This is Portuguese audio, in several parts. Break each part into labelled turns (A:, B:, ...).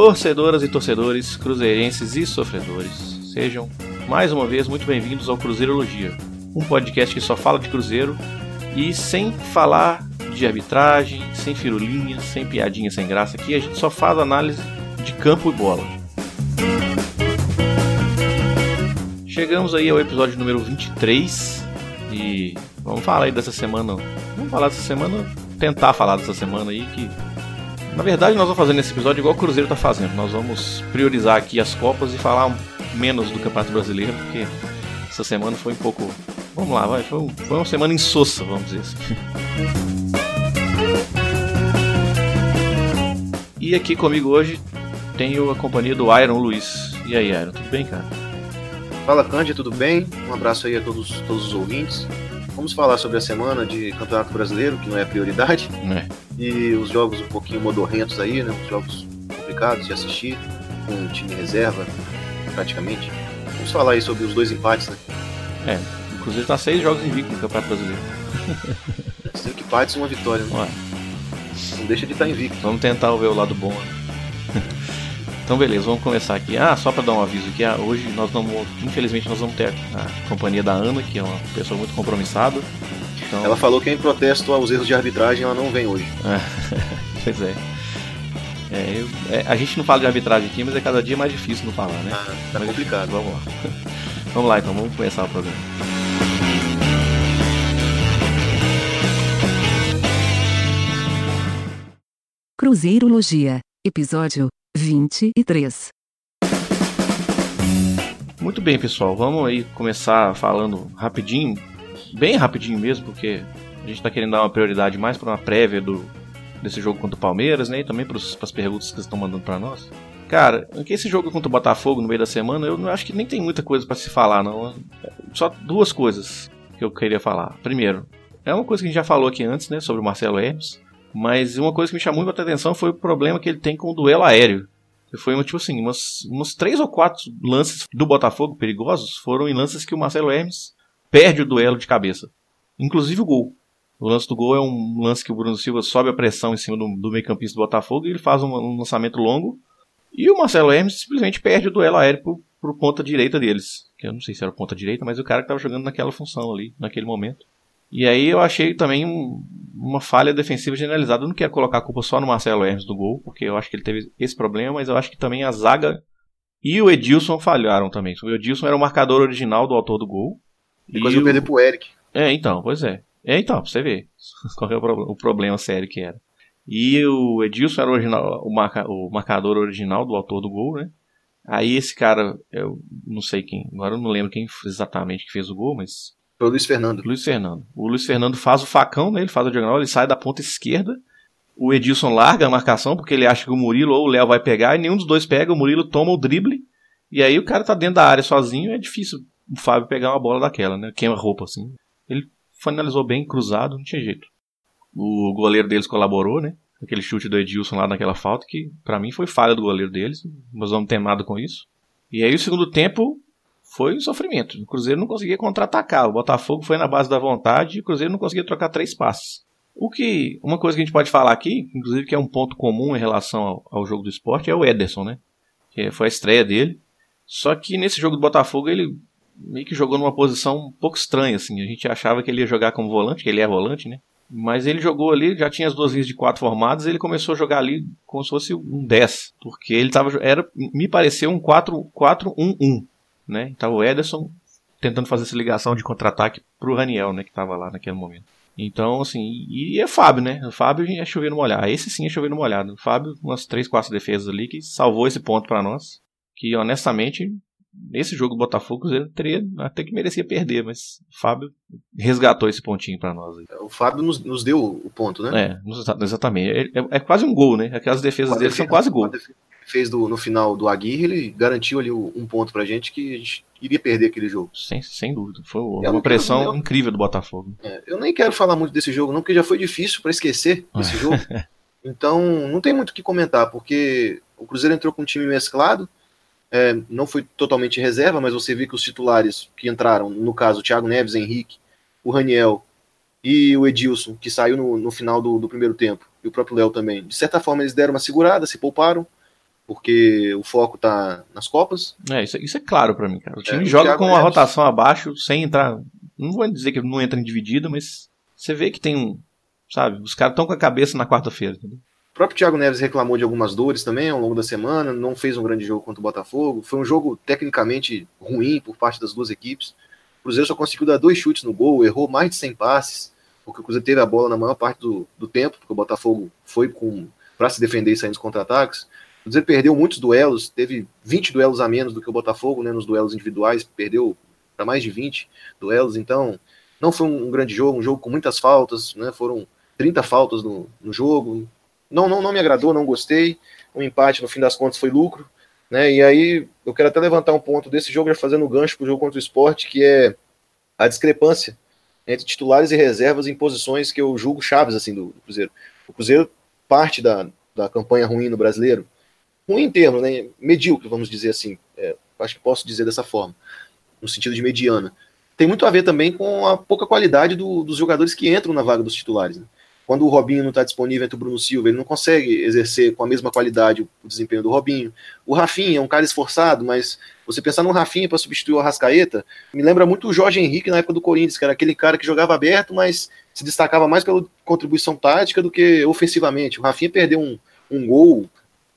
A: Torcedoras e torcedores, cruzeirenses e sofredores, sejam mais uma vez muito bem-vindos ao Cruzeirologia, um podcast que só fala de Cruzeiro e sem falar de arbitragem, sem firulinha, sem piadinha, sem graça. Aqui a gente só faz análise de campo e bola. Chegamos aí ao episódio número 23 e vamos falar aí dessa semana. Vamos falar dessa semana, tentar falar dessa semana aí que na verdade, nós vamos fazer nesse episódio igual o Cruzeiro está fazendo. Nós vamos priorizar aqui as Copas e falar menos do Campeonato Brasileiro, porque essa semana foi um pouco. Vamos lá, vai. Foi, foi uma semana insossa, vamos dizer assim. E aqui comigo hoje tenho a companhia do Iron Luiz. E aí, Iron, tudo bem, cara?
B: Fala, Cândia, tudo bem? Um abraço aí a todos, todos os ouvintes. Vamos falar sobre a semana de Campeonato Brasileiro, que não é prioridade.
A: É.
B: E os jogos um pouquinho modorrentos aí, né? Os jogos complicados de assistir, com um time reserva, praticamente. Vamos falar aí sobre os dois empates, né?
A: É, Cruzeiro tá seis jogos invicto no Campeonato Brasileiro.
B: Cinco empates e uma vitória, né?
A: Ué,
B: Não deixa de estar invicto.
A: vamos tentar ver o lado bom. né? Então beleza, vamos começar aqui. Ah, só para dar um aviso que ah, hoje nós não, infelizmente nós vamos ter a companhia da Ana, que é uma pessoa muito compromissada. Então,
B: Ela falou que em protesto aos erros de arbitragem ela não vem hoje.
A: pois é. É, eu- é, a gente não fala de arbitragem aqui, mas é cada dia mais difícil não falar, né?
B: Ah, tá
A: Mas
B: complicado.
A: Vamos lá. Vamos lá então, vamos começar o programa.
C: Cruzeirologia, episódio 23.
A: Muito bem, pessoal, vamos aí começar falando rapidinho, bem rapidinho mesmo, porque a gente tá querendo dar uma prioridade mais para uma prévia do, desse jogo contra o Palmeiras, né? E também para as perguntas que vocês estão mandando para nós. Cara, que esse jogo contra o Botafogo no meio da semana, eu não acho que nem tem muita coisa para se falar, não. Só duas coisas que eu queria falar. Primeiro, é uma coisa que a gente já falou aqui antes, né, sobre o Marcelo Hermes, mas uma coisa que me chamou muita atenção foi o problema que ele tem com o duelo aéreo. Foi, tipo assim, umas, uns três ou quatro lances do Botafogo perigosos foram em lances que o Marcelo Hermes perde o duelo de cabeça. Inclusive o gol. O lance do gol é um lance que o Bruno Silva sobe a pressão em cima do, do meio-campista do Botafogo e ele faz um, um lançamento longo. E o Marcelo Hermes simplesmente perde o duelo aéreo pro, pro ponta direita deles. Que eu não sei se era ponta direita, mas o cara que estava jogando naquela função ali, naquele momento. E aí eu achei também um- uma falha defensiva generalizada. Eu não quero colocar a culpa só no Marcelo Hermes do gol, porque eu acho que ele teve esse problema, mas eu acho que também a zaga e o Edilson falharam também. O Edilson era o marcador original do autor do gol.
B: Depois
A: E
B: eu
A: o-
B: perder pro Eric.
A: é, então, pois é. É, então, pra você ver qual é o, pro- o problema sério que era. E o Edilson era o, original, o, marca- o marcador original do autor do gol, né? Aí esse cara, eu não sei quem, agora eu não lembro quem exatamente que fez o gol, mas
B: Foi o Luiz Fernando.
A: Luiz Fernando. O Luiz Fernando faz o facão, né? Ele faz a diagonal, ele sai da ponta esquerda. O Edilson larga a marcação porque ele acha que o Murilo ou o Léo vai pegar e nenhum dos dois pega. O Murilo toma o drible e aí o cara tá dentro da área sozinho. É difícil o Fábio pegar uma bola daquela, né? Queima roupa assim. Ele finalizou bem cruzado, não tinha jeito. O goleiro deles colaborou, né? Aquele chute do Edilson lá naquela falta que pra mim foi falha do goleiro deles. Nós vamos ter nada com isso. E aí o segundo tempo foi um sofrimento. O Cruzeiro não conseguia contra-atacar. O Botafogo foi na base da vontade e o Cruzeiro não conseguia trocar três passes. O que. Uma coisa que a gente pode falar aqui, inclusive que é um ponto comum em relação ao, ao jogo do esporte, é o Ederson, né? Que foi a estreia dele. Só que nesse jogo do Botafogo ele meio que jogou numa posição um pouco estranha, assim. A gente achava que ele ia jogar como volante, que ele é volante, né? Mas ele jogou ali, já tinha as duas linhas de quatro formadas, ele começou a jogar ali como se fosse um 10. Porque ele tava. Era, me pareceu um 4-1-1, né? Então o Ederson tentando fazer essa ligação de contra-ataque pro Raniel, né? Que tava lá naquele momento. Então, assim, e, é Fábio, né? O Fábio é chover no molhado. Esse sim é chover no molhado. O Fábio, umas três, quatro defesas ali que salvou esse ponto pra nós. Que honestamente, nesse jogo do Botafogo, Cruzeiro teria até que merecia perder, mas o Fábio resgatou esse pontinho pra nós. aí.
B: O Fábio nos, nos deu o ponto, né?
A: É, exatamente. É, é- é quase um gol, né? Aquelas defesas dele são quase gol.
B: Defesa fez do- no final do Aguirre, ele garantiu ali um ponto pra gente que a gente iria perder aquele jogo.
A: Sem, sem dúvida. Foi uma
B: não
A: pressão
B: quero-
A: incrível do Botafogo.
B: É, eu nem quero falar muito desse jogo, não, porque já foi difícil pra esquecer esse jogo. Então, não tem muito o que comentar, porque o Cruzeiro entrou com um time mesclado, é, não foi totalmente reserva, mas você viu que os titulares que entraram, no caso, o Thiago Neves, Henrique, o Raniel e o Edilson, que saiu no, no final do, do primeiro tempo, e o próprio Léo também, de certa forma eles deram uma segurada, se pouparam. Porque o foco tá nas Copas.
A: É, isso, isso é claro para mim, cara. O time é, joga com a rotação abaixo, sem entrar. Não vou dizer que não entra em dividida, mas você vê que tem um. Sabe, os caras estão com a cabeça na quarta-feira, entendeu?
B: O próprio Thiago Neves reclamou de algumas dores também ao longo da semana, não fez um grande jogo contra o Botafogo. Foi um jogo tecnicamente ruim por parte das duas equipes. O Cruzeiro só conseguiu dar dois chutes no gol, errou mais de 100 passes, porque o Cruzeiro teve a bola na maior parte do, do tempo, porque o Botafogo foi com para se defender e sair nos contra-ataques. O Cruzeiro perdeu muitos duelos, teve 20 duelos a menos do que o Botafogo, né, nos duelos individuais, perdeu para mais de 20 duelos, então não foi um grande jogo, um jogo com muitas faltas, né, foram 30 faltas no, no jogo, não, não, não me agradou, não gostei, o empate no fim das contas foi lucro, né? E aí eu quero até levantar um ponto desse jogo, já fazendo gancho para o jogo contra o esporte, que é a discrepância entre titulares e reservas em posições que eu julgo chaves assim do, do Cruzeiro. O Cruzeiro parte da, da campanha ruim no brasileiro, ruim em termos, né? Medíocre, vamos dizer assim. É, acho que posso dizer dessa forma, no sentido de mediana. Tem muito a ver também com a pouca qualidade do, dos jogadores que entram na vaga dos titulares. Né? Quando o Robinho não está disponível entre o Bruno Silva, ele não consegue exercer com a mesma qualidade o desempenho do Robinho. O Rafinha é um cara esforçado, mas você pensar no Rafinha para substituir o Arrascaeta, me lembra muito o Jorge Henrique na época do Corinthians, que era aquele cara que jogava aberto, mas se destacava mais pela contribuição tática do que ofensivamente. O Rafinha perdeu um, um gol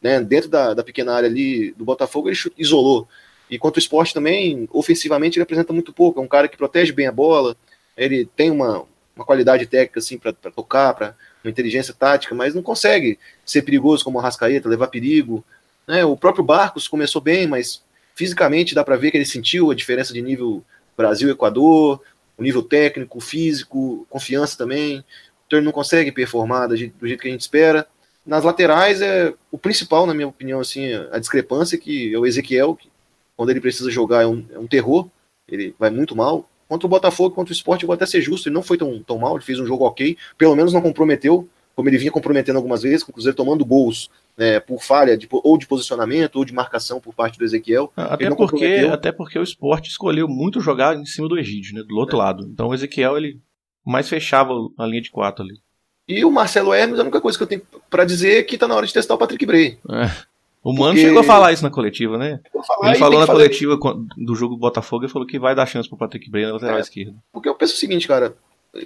B: né, dentro da, da pequena área ali do Botafogo, ele isolou. E quanto ao esporte também, ofensivamente ele apresenta muito pouco. É um cara que protege bem a bola, ele tem uma, uma qualidade técnica assim para tocar, para uma inteligência tática, mas não consegue ser perigoso como o Rascaeta, levar perigo. Né? O próprio Barcos começou bem, mas fisicamente dá para ver que ele sentiu a diferença de nível Brasil-Equador, o nível técnico, físico, confiança também. Então ele não consegue performar do jeito que a gente espera. Nas laterais é o principal, na minha opinião, assim, a discrepância que é o Ezequiel, que quando ele precisa jogar é um, é um terror, ele vai muito mal. Contra o Botafogo, contra o Sport, eu vou até ser justo, ele não foi tão, tão mal, ele fez um jogo ok, pelo menos não comprometeu, como ele vinha comprometendo algumas vezes, com o Cruzeiro tomando gols né, por falha de, ou de posicionamento ou de marcação por parte do Ezequiel.
A: Até porque, até porque o Sport escolheu muito jogar em cima do Egídio, né, do outro é. lado. Então o Ezequiel ele mais fechava a linha de quatro ali.
B: E o Marcelo Hermes, a única coisa que eu tenho para dizer é que tá na hora de testar o Patrick Bray.
A: É. O Mano Porque... chegou a falar isso na coletiva, né? Ele falou na coletiva do jogo Botafogo e falou que vai dar chance pro Patrick Bray na lateral é, esquerda.
B: Porque eu penso o seguinte, cara.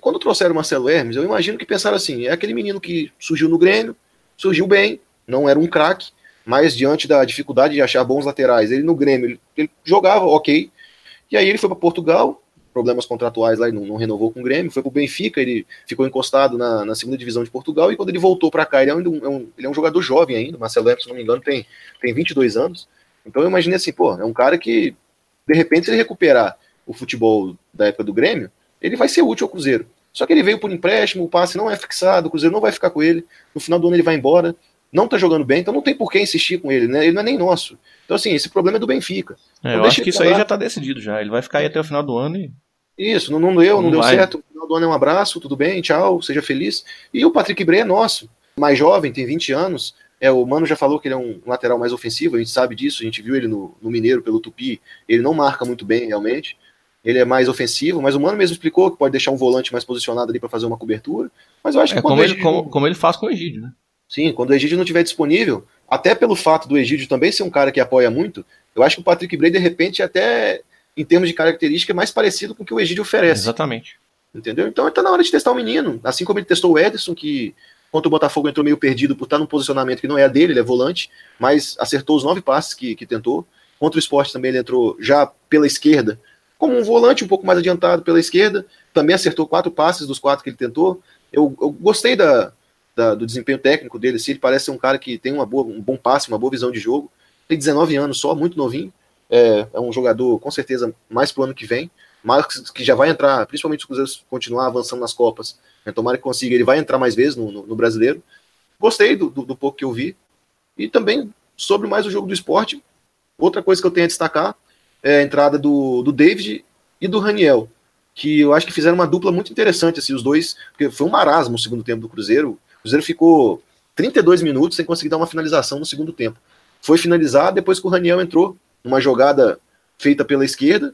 B: Quando trouxeram o Marcelo Hermes, eu imagino que pensaram assim: é aquele menino que surgiu no Grêmio, surgiu bem, não era um craque, mas diante da dificuldade de achar bons laterais, ele no Grêmio, ele, ele jogava ok. E aí ele foi para Portugal, problemas contratuais lá e não, não, renovou com o Grêmio, foi pro Benfica, ele ficou encostado na, na segunda divisão de Portugal, e quando ele voltou para cá, ele é, um, é um, ele é um jogador jovem ainda, Marcelo Hermes, se não me engano, tem, tem 22 anos, então eu imaginei assim, pô, é um cara que, de repente, se ele recuperar o futebol da época do Grêmio, ele vai ser útil ao Cruzeiro. Só que ele veio por empréstimo, o passe não é fixado, o Cruzeiro não vai ficar com ele, no final do ano ele vai embora, não tá jogando bem, então não tem por que insistir com ele, né? Ele não é nem nosso. Então, assim, esse problema é do Benfica.
A: É, então, eu acho que isso aí já tá decidido já. Ele vai ficar aí até o final do ano e
B: isso, não, não deu, não, não deu vai. certo. O final do ano é um abraço, tudo bem, tchau, seja feliz. E o Patrick Bray é nosso, mais jovem, tem 20 anos. É, o Mano já falou que ele é um lateral mais ofensivo, a gente sabe disso, a gente viu ele no, no Mineiro pelo Tupi. Ele não marca muito bem, realmente. Ele é mais ofensivo, mas o Mano mesmo explicou que pode deixar um volante mais posicionado ali para fazer uma cobertura. Mas eu acho
A: que
B: é,
A: como, ele, como, como, ele faz com o Egídio, né?
B: Sim, quando o Egídio não estiver disponível, até pelo fato do Egídio também ser um cara que apoia muito, eu acho que o Patrick Bray, de repente, até em termos de característica, é mais parecido com o que o Egídio oferece.
A: Exatamente.
B: Entendeu? Então está na hora de testar o menino. Assim como ele testou o Ederson, que contra o Botafogo entrou meio perdido por estar num posicionamento que não é a dele, ele é volante, mas acertou os nove passes que, que tentou. Contra o esporte também ele entrou já pela esquerda, como um volante um pouco mais adiantado pela esquerda, também acertou quatro passes dos quatro que ele tentou. Eu, eu gostei da, da, do desempenho técnico dele, assim, ele parece ser um cara que tem uma boa, um bom passe, uma boa visão de jogo. Tem 19 anos só, muito novinho. É, é um jogador, com certeza, mais pro ano que vem. Marcos, que já vai entrar, principalmente se o Cruzeiro continuar avançando nas Copas. Né, tomara que consiga, ele vai entrar mais vezes no, no, no brasileiro. Gostei do, do, do, pouco que eu vi. E também, sobre mais o jogo do esporte, outra coisa que eu tenho a destacar é a entrada do, do David e do Raniel, que eu acho que fizeram uma dupla muito interessante, assim, os dois, porque foi um marasmo o segundo tempo do Cruzeiro. O Cruzeiro ficou 32 minutos sem conseguir dar uma finalização no segundo tempo. Foi finalizar depois que o Raniel entrou uma jogada feita pela esquerda,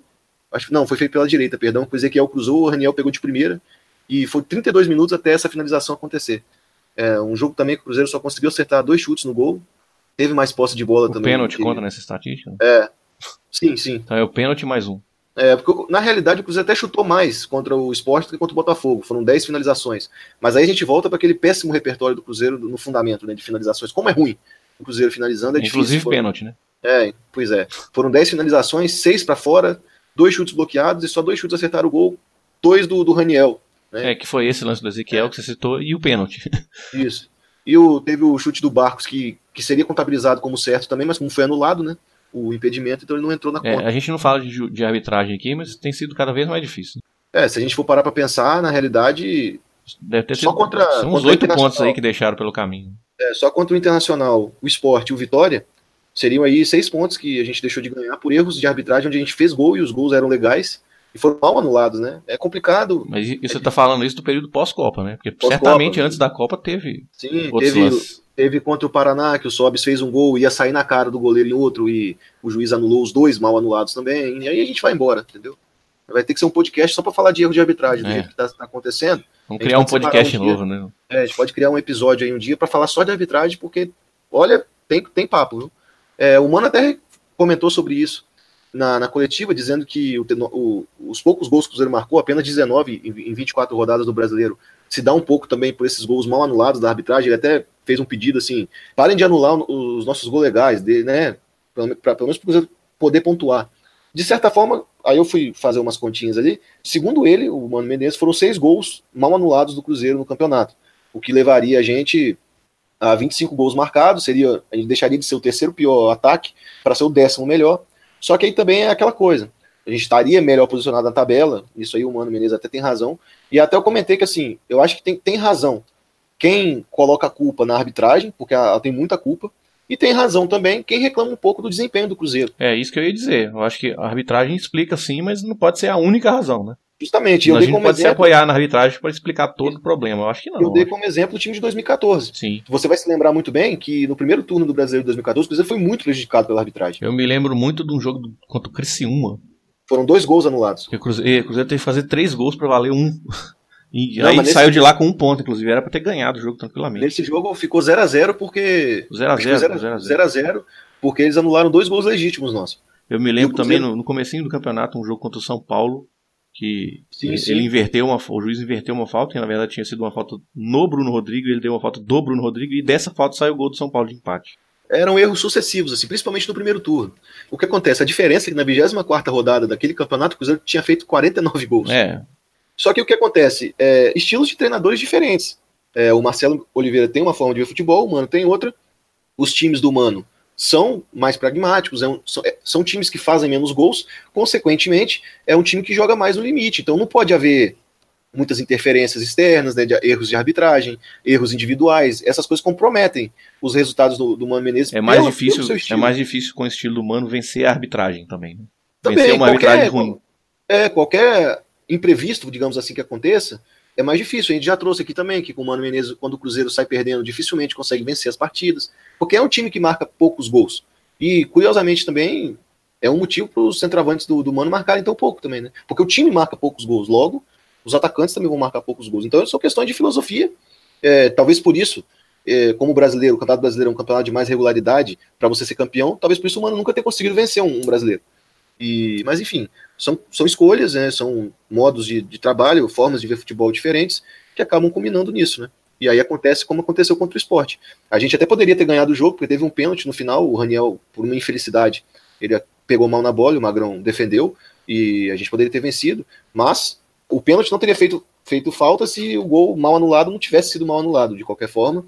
B: acho não, foi feita pela direita, perdão, o Ezequiel cruzou, o Raniel pegou de primeira, e foi 32 minutos até essa finalização acontecer. É um jogo também que o Cruzeiro só conseguiu acertar dois chutes no gol, teve mais posse de bola
A: O
B: também.
A: pênalti
B: que-
A: conta nessa estatística?
B: É. Sim, sim.
A: Então é o pênalti mais um.
B: É, porque na realidade o Cruzeiro até chutou mais contra o Sport do que contra o Botafogo. Foram 10 finalizações. Mas aí a gente volta para aquele péssimo repertório do Cruzeiro no fundamento né, de finalizações. Como é ruim o Cruzeiro finalizando, é
A: Inclusive
B: difícil.
A: pênalti, né?
B: É, pois é. Foram 10 finalizações, 6 para fora, dois chutes bloqueados e só dois chutes acertaram o gol. Dois do, do Raniel. né?
A: É, que foi esse lance do Ezequiel que você citou e o pênalti.
B: Isso. E o, teve o chute do Barcos que, que seria contabilizado como certo também, mas como foi anulado, né? O impedimento, então ele não entrou na
A: É,
B: conta.
A: a gente não fala de, de arbitragem aqui, mas tem sido cada vez mais difícil.
B: É, se a gente for parar para pensar, na realidade,
A: Deve ter
B: Só
A: sido,
B: contra-
A: são uns oito pontos aí que deixaram pelo caminho.
B: É, só contra o Internacional, o Sport e o Vitória, seriam aí seis pontos que a gente deixou de ganhar por erros de arbitragem, onde a gente fez gol e os gols eram legais e foram mal anulados, né? É complicado.
A: Mas e você tá falando isso do período pós-Copa, né? Porque
B: Pós-Copa,
A: certamente
B: né?
A: antes da Copa teve
B: Sim, teve,
A: lances.
B: teve contra o Paraná, que o Sobis fez um gol, ia sair na cara do goleiro em outro e o juiz anulou os dois mal anulados também. E aí a gente vai embora, entendeu? Vai ter que ser um podcast só para falar de erro de arbitragem, do
A: É.
B: jeito que tá, tá acontecendo.
A: Vamos criar um podcast
B: um
A: novo, né?
B: É, a gente pode criar um episódio aí um dia para falar só de arbitragem, porque, olha, tem, tem papo, viu? É, o Mano até comentou sobre isso na, na coletiva, dizendo que o, o- os poucos gols que o Cruzeiro marcou, apenas 19 em, em 24 rodadas do brasileiro, se dá um pouco também por esses gols mal anulados da arbitragem. Ele até fez um pedido assim: parem de anular os nossos gols legais, de, né? Pelo, pra, pelo menos para o Cruzeiro poder pontuar. De certa forma, aí eu fui fazer umas continhas ali. Segundo ele, o Mano Menezes, foram seis gols mal anulados do Cruzeiro no campeonato, o que levaria a gente a 25 gols marcados, seria a gente deixaria de ser o terceiro pior ataque para ser o décimo melhor. Só que aí também é aquela coisa. A gente estaria melhor posicionado na tabela, isso aí o Mano Menezes até tem razão. E até eu comentei que assim, eu acho que tem, tem razão quem coloca a culpa na arbitragem, porque ela tem muita culpa, e tem razão também quem reclama um pouco do desempenho do Cruzeiro.
A: É isso que eu ia dizer. Eu acho que a arbitragem explica sim, mas não pode ser a única razão, né?
B: Justamente, eu
A: a
B: dei
A: gente
B: como
A: pode se
B: exemplo,
A: apoiar na arbitragem para explicar todo o problema. Eu acho que não.
B: eu dei como exemplo o time de 2014.
A: Sim.
B: Você vai se lembrar muito bem que no primeiro turno do Brasileiro de 2014, o Cruzeiro foi muito prejudicado pela arbitragem.
A: Eu me lembro muito de um jogo do- contra o Criciúma.
B: Foram dois gols anulados.
A: O Cruzeiro, o Cruzeiro teve que fazer três gols para valer um. E
B: Não,
A: aí saiu de lá com um ponto, inclusive. Era para ter ganhado o jogo tranquilamente.
B: Nesse jogo ficou 0 a 0 porque
A: 0x0.
B: 0 a 0 porque eles anularam dois gols legítimos nossos.
A: Eu me lembro também no, no comecinho do campeonato, um jogo contra o São Paulo, que
B: Sim,
A: ele,
B: sim.
A: ele inverteu uma, o juiz inverteu uma falta, que na verdade tinha sido uma falta no Bruno Rodrigues, ele deu uma falta do Bruno Rodrigues, e dessa falta saiu o gol do São Paulo de empate.
B: Eram erros sucessivos, assim, principalmente no primeiro turno. O que acontece? A diferença é que na 24 rodada daquele campeonato, o Cruzeiro tinha feito 49 gols.
A: É,
B: Só que o que acontece? É, estilos de treinadores diferentes. É, o Marcelo Oliveira tem uma forma de ver futebol, o Mano tem outra. Os times do Mano são mais pragmáticos, é um- são, é, são times que fazem menos gols, consequentemente, é um time que joga mais no limite. Então não pode haver muitas interferências externas, né, de erros de arbitragem, erros individuais. Essas coisas comprometem os resultados do, do Mano Menezes.
A: é mais
B: pelo-
A: difícil,
B: pelo
A: é mais difícil com o estilo humano vencer a arbitragem também. Né?
B: Também,
A: vencer uma
B: qualquer-
A: arbitragem ruim.
B: É, qualquer imprevisto, digamos assim, que aconteça, é mais difícil. A gente já trouxe aqui também que com o Mano Menezes, quando o Cruzeiro sai perdendo, dificilmente consegue vencer as partidas, porque é um time que marca poucos gols. E, curiosamente, também é um motivo para os centroavantes do, do Mano marcarem tão pouco também, né? Porque o time marca poucos gols, logo, os atacantes também vão marcar poucos gols. Então, são questões de filosofia. É, talvez por isso, é, como o brasileiro, o campeonato brasileiro é um campeonato de mais regularidade para você ser campeão, talvez por isso o Mano nunca tenha conseguido vencer um, um brasileiro. E, mas enfim, são, são escolhas, né, são modos de, de trabalho, formas de ver futebol diferentes que acabam combinando nisso, né? E aí acontece como aconteceu contra o esporte. A gente até poderia ter ganhado o jogo, porque teve um pênalti no final, o Raniel, por uma infelicidade, ele pegou mal na bola, o Magrão defendeu, e a gente poderia ter vencido, mas o pênalti não teria feito, feito falta se o gol mal anulado não tivesse sido mal anulado. De qualquer forma,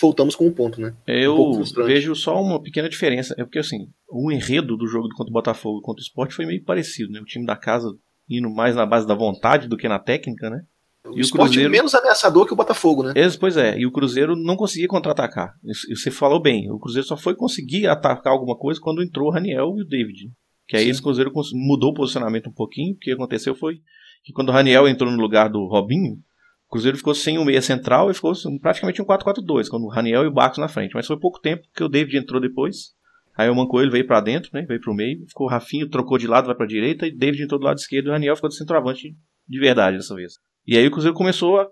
B: voltamos com um ponto, né?
A: Eu
B: frustrante.
A: vejo só uma pequena diferença. É porque, assim, o enredo do jogo contra o Botafogo e contra o Sport foi meio parecido, né? O time da casa indo mais na base da vontade do que na técnica, né?
B: O
A: E o
B: esporte
A: Cruzeiro?
B: menos ameaçador que o Botafogo, né?
A: Pois é, e o Cruzeiro não conseguia contra-atacar. Você falou bem, o Cruzeiro só foi conseguir atacar alguma coisa quando entrou o Raniel e o David. Que aí
B: Sim.
A: esse Cruzeiro mudou o posicionamento um pouquinho. O que aconteceu foi que quando o Raniel entrou no lugar do Robinho, o Cruzeiro ficou sem o meia central e ficou praticamente um 4-4-2, quando o Raniel e o Barcos na frente. Mas foi pouco tempo, porque o David entrou depois. Aí o Mancoelho veio pra dentro, né? Veio pro meio, ficou o Rafinho, trocou de lado, vai pra direita, e o David entrou do lado esquerdo e o Raniel ficou de centroavante de verdade dessa vez. E aí o Cruzeiro começou a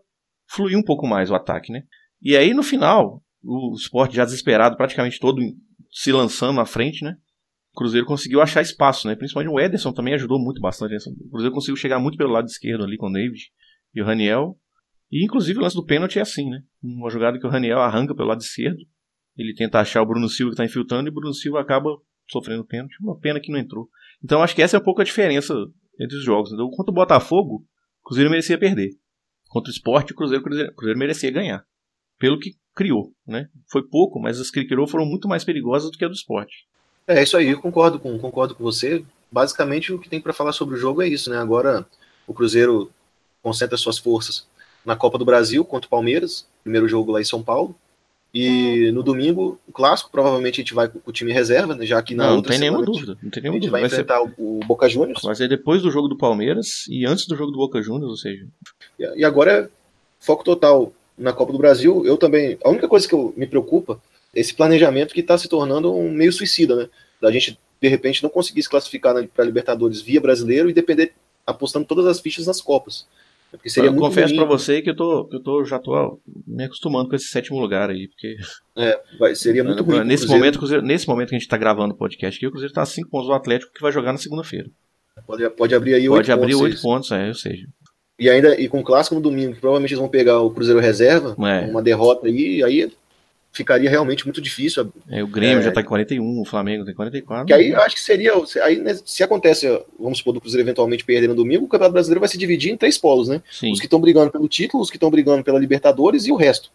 A: fluir um pouco mais o ataque, né? E aí no final, o esporte já desesperado, praticamente todo se lançando na frente, né? O Cruzeiro conseguiu achar espaço, né? Principalmente o Ederson também ajudou muito bastante. Né? O Cruzeiro conseguiu chegar muito pelo lado esquerdo ali com o David e o Raniel. E inclusive o lance do pênalti é assim, né? Uma jogada que o Raniel arranca pelo lado esquerdo. Ele tenta achar o Bruno Silva que está infiltrando e o Bruno Silva acaba sofrendo pênalti. Uma pena que não entrou. Então acho que essa é um pouco a diferença entre os jogos. Então, contra o Botafogo, o Cruzeiro merecia perder. Contra o Sport, o Cruzeiro, Cruzeiro, Cruzeiro merecia ganhar. Pelo que criou, né? Foi pouco, mas as que criou foram muito mais perigosas do que a do Sport.
B: É isso aí, eu concordo com, concordo com você. Basicamente o que tem para falar sobre o jogo é isso, né? Agora o Cruzeiro concentra suas forças na Copa do Brasil contra o Palmeiras, primeiro jogo lá em São Paulo. E no domingo, o clássico, provavelmente a gente vai com o time reserva, né, já que na
A: não,
B: outra
A: não tem
B: semana
A: nenhuma dúvida. Não tem nenhuma
B: a gente
A: dúvida.
B: vai,
A: Vai ser,
B: enfrentar o, Boca Juniors.
A: vai ser depois do jogo do Palmeiras e antes do jogo do Boca Juniors, ou seja.
B: E e agora é foco total na Copa do Brasil. Eu também. A única coisa que eu, me preocupa é esse planejamento que está se tornando um meio suicida, né? Da gente, de repente, não conseguir se classificar para Libertadores via brasileiro e depender apostando todas as fichas nas Copas. Porque seria
A: eu confesso pra você que eu tô, eu tô já tô me acostumando com esse sétimo lugar aí, porque
B: É, vai, seria muito ruim.
A: nesse
B: Cruzeiro.
A: momento, Cruzeiro- nesse momento que a gente tá gravando o podcast aqui, o Cruzeiro tá a 5 pontos do Atlético que vai jogar na segunda-feira.
B: Pode, pode abrir aí
A: Pode
B: oito
A: abrir
B: pontos,
A: 8
B: seis.
A: pontos, é, ou seja.
B: E ainda e com o clássico no domingo, que provavelmente eles vão pegar o Cruzeiro reserva,
A: É.
B: uma derrota aí, aí ficaria realmente muito difícil.
A: É, o Grêmio
B: É.
A: já tá em 41, o Flamengo tem 44.
B: Que aí eu acho que seria. Aí, né, se acontece, vamos supor, do Cruzeiro eventualmente perder no domingo, o Campeonato Brasileiro vai se dividir em três polos, né?
A: Sim.
B: Os que estão brigando pelo título, os que estão brigando pela Libertadores e o resto.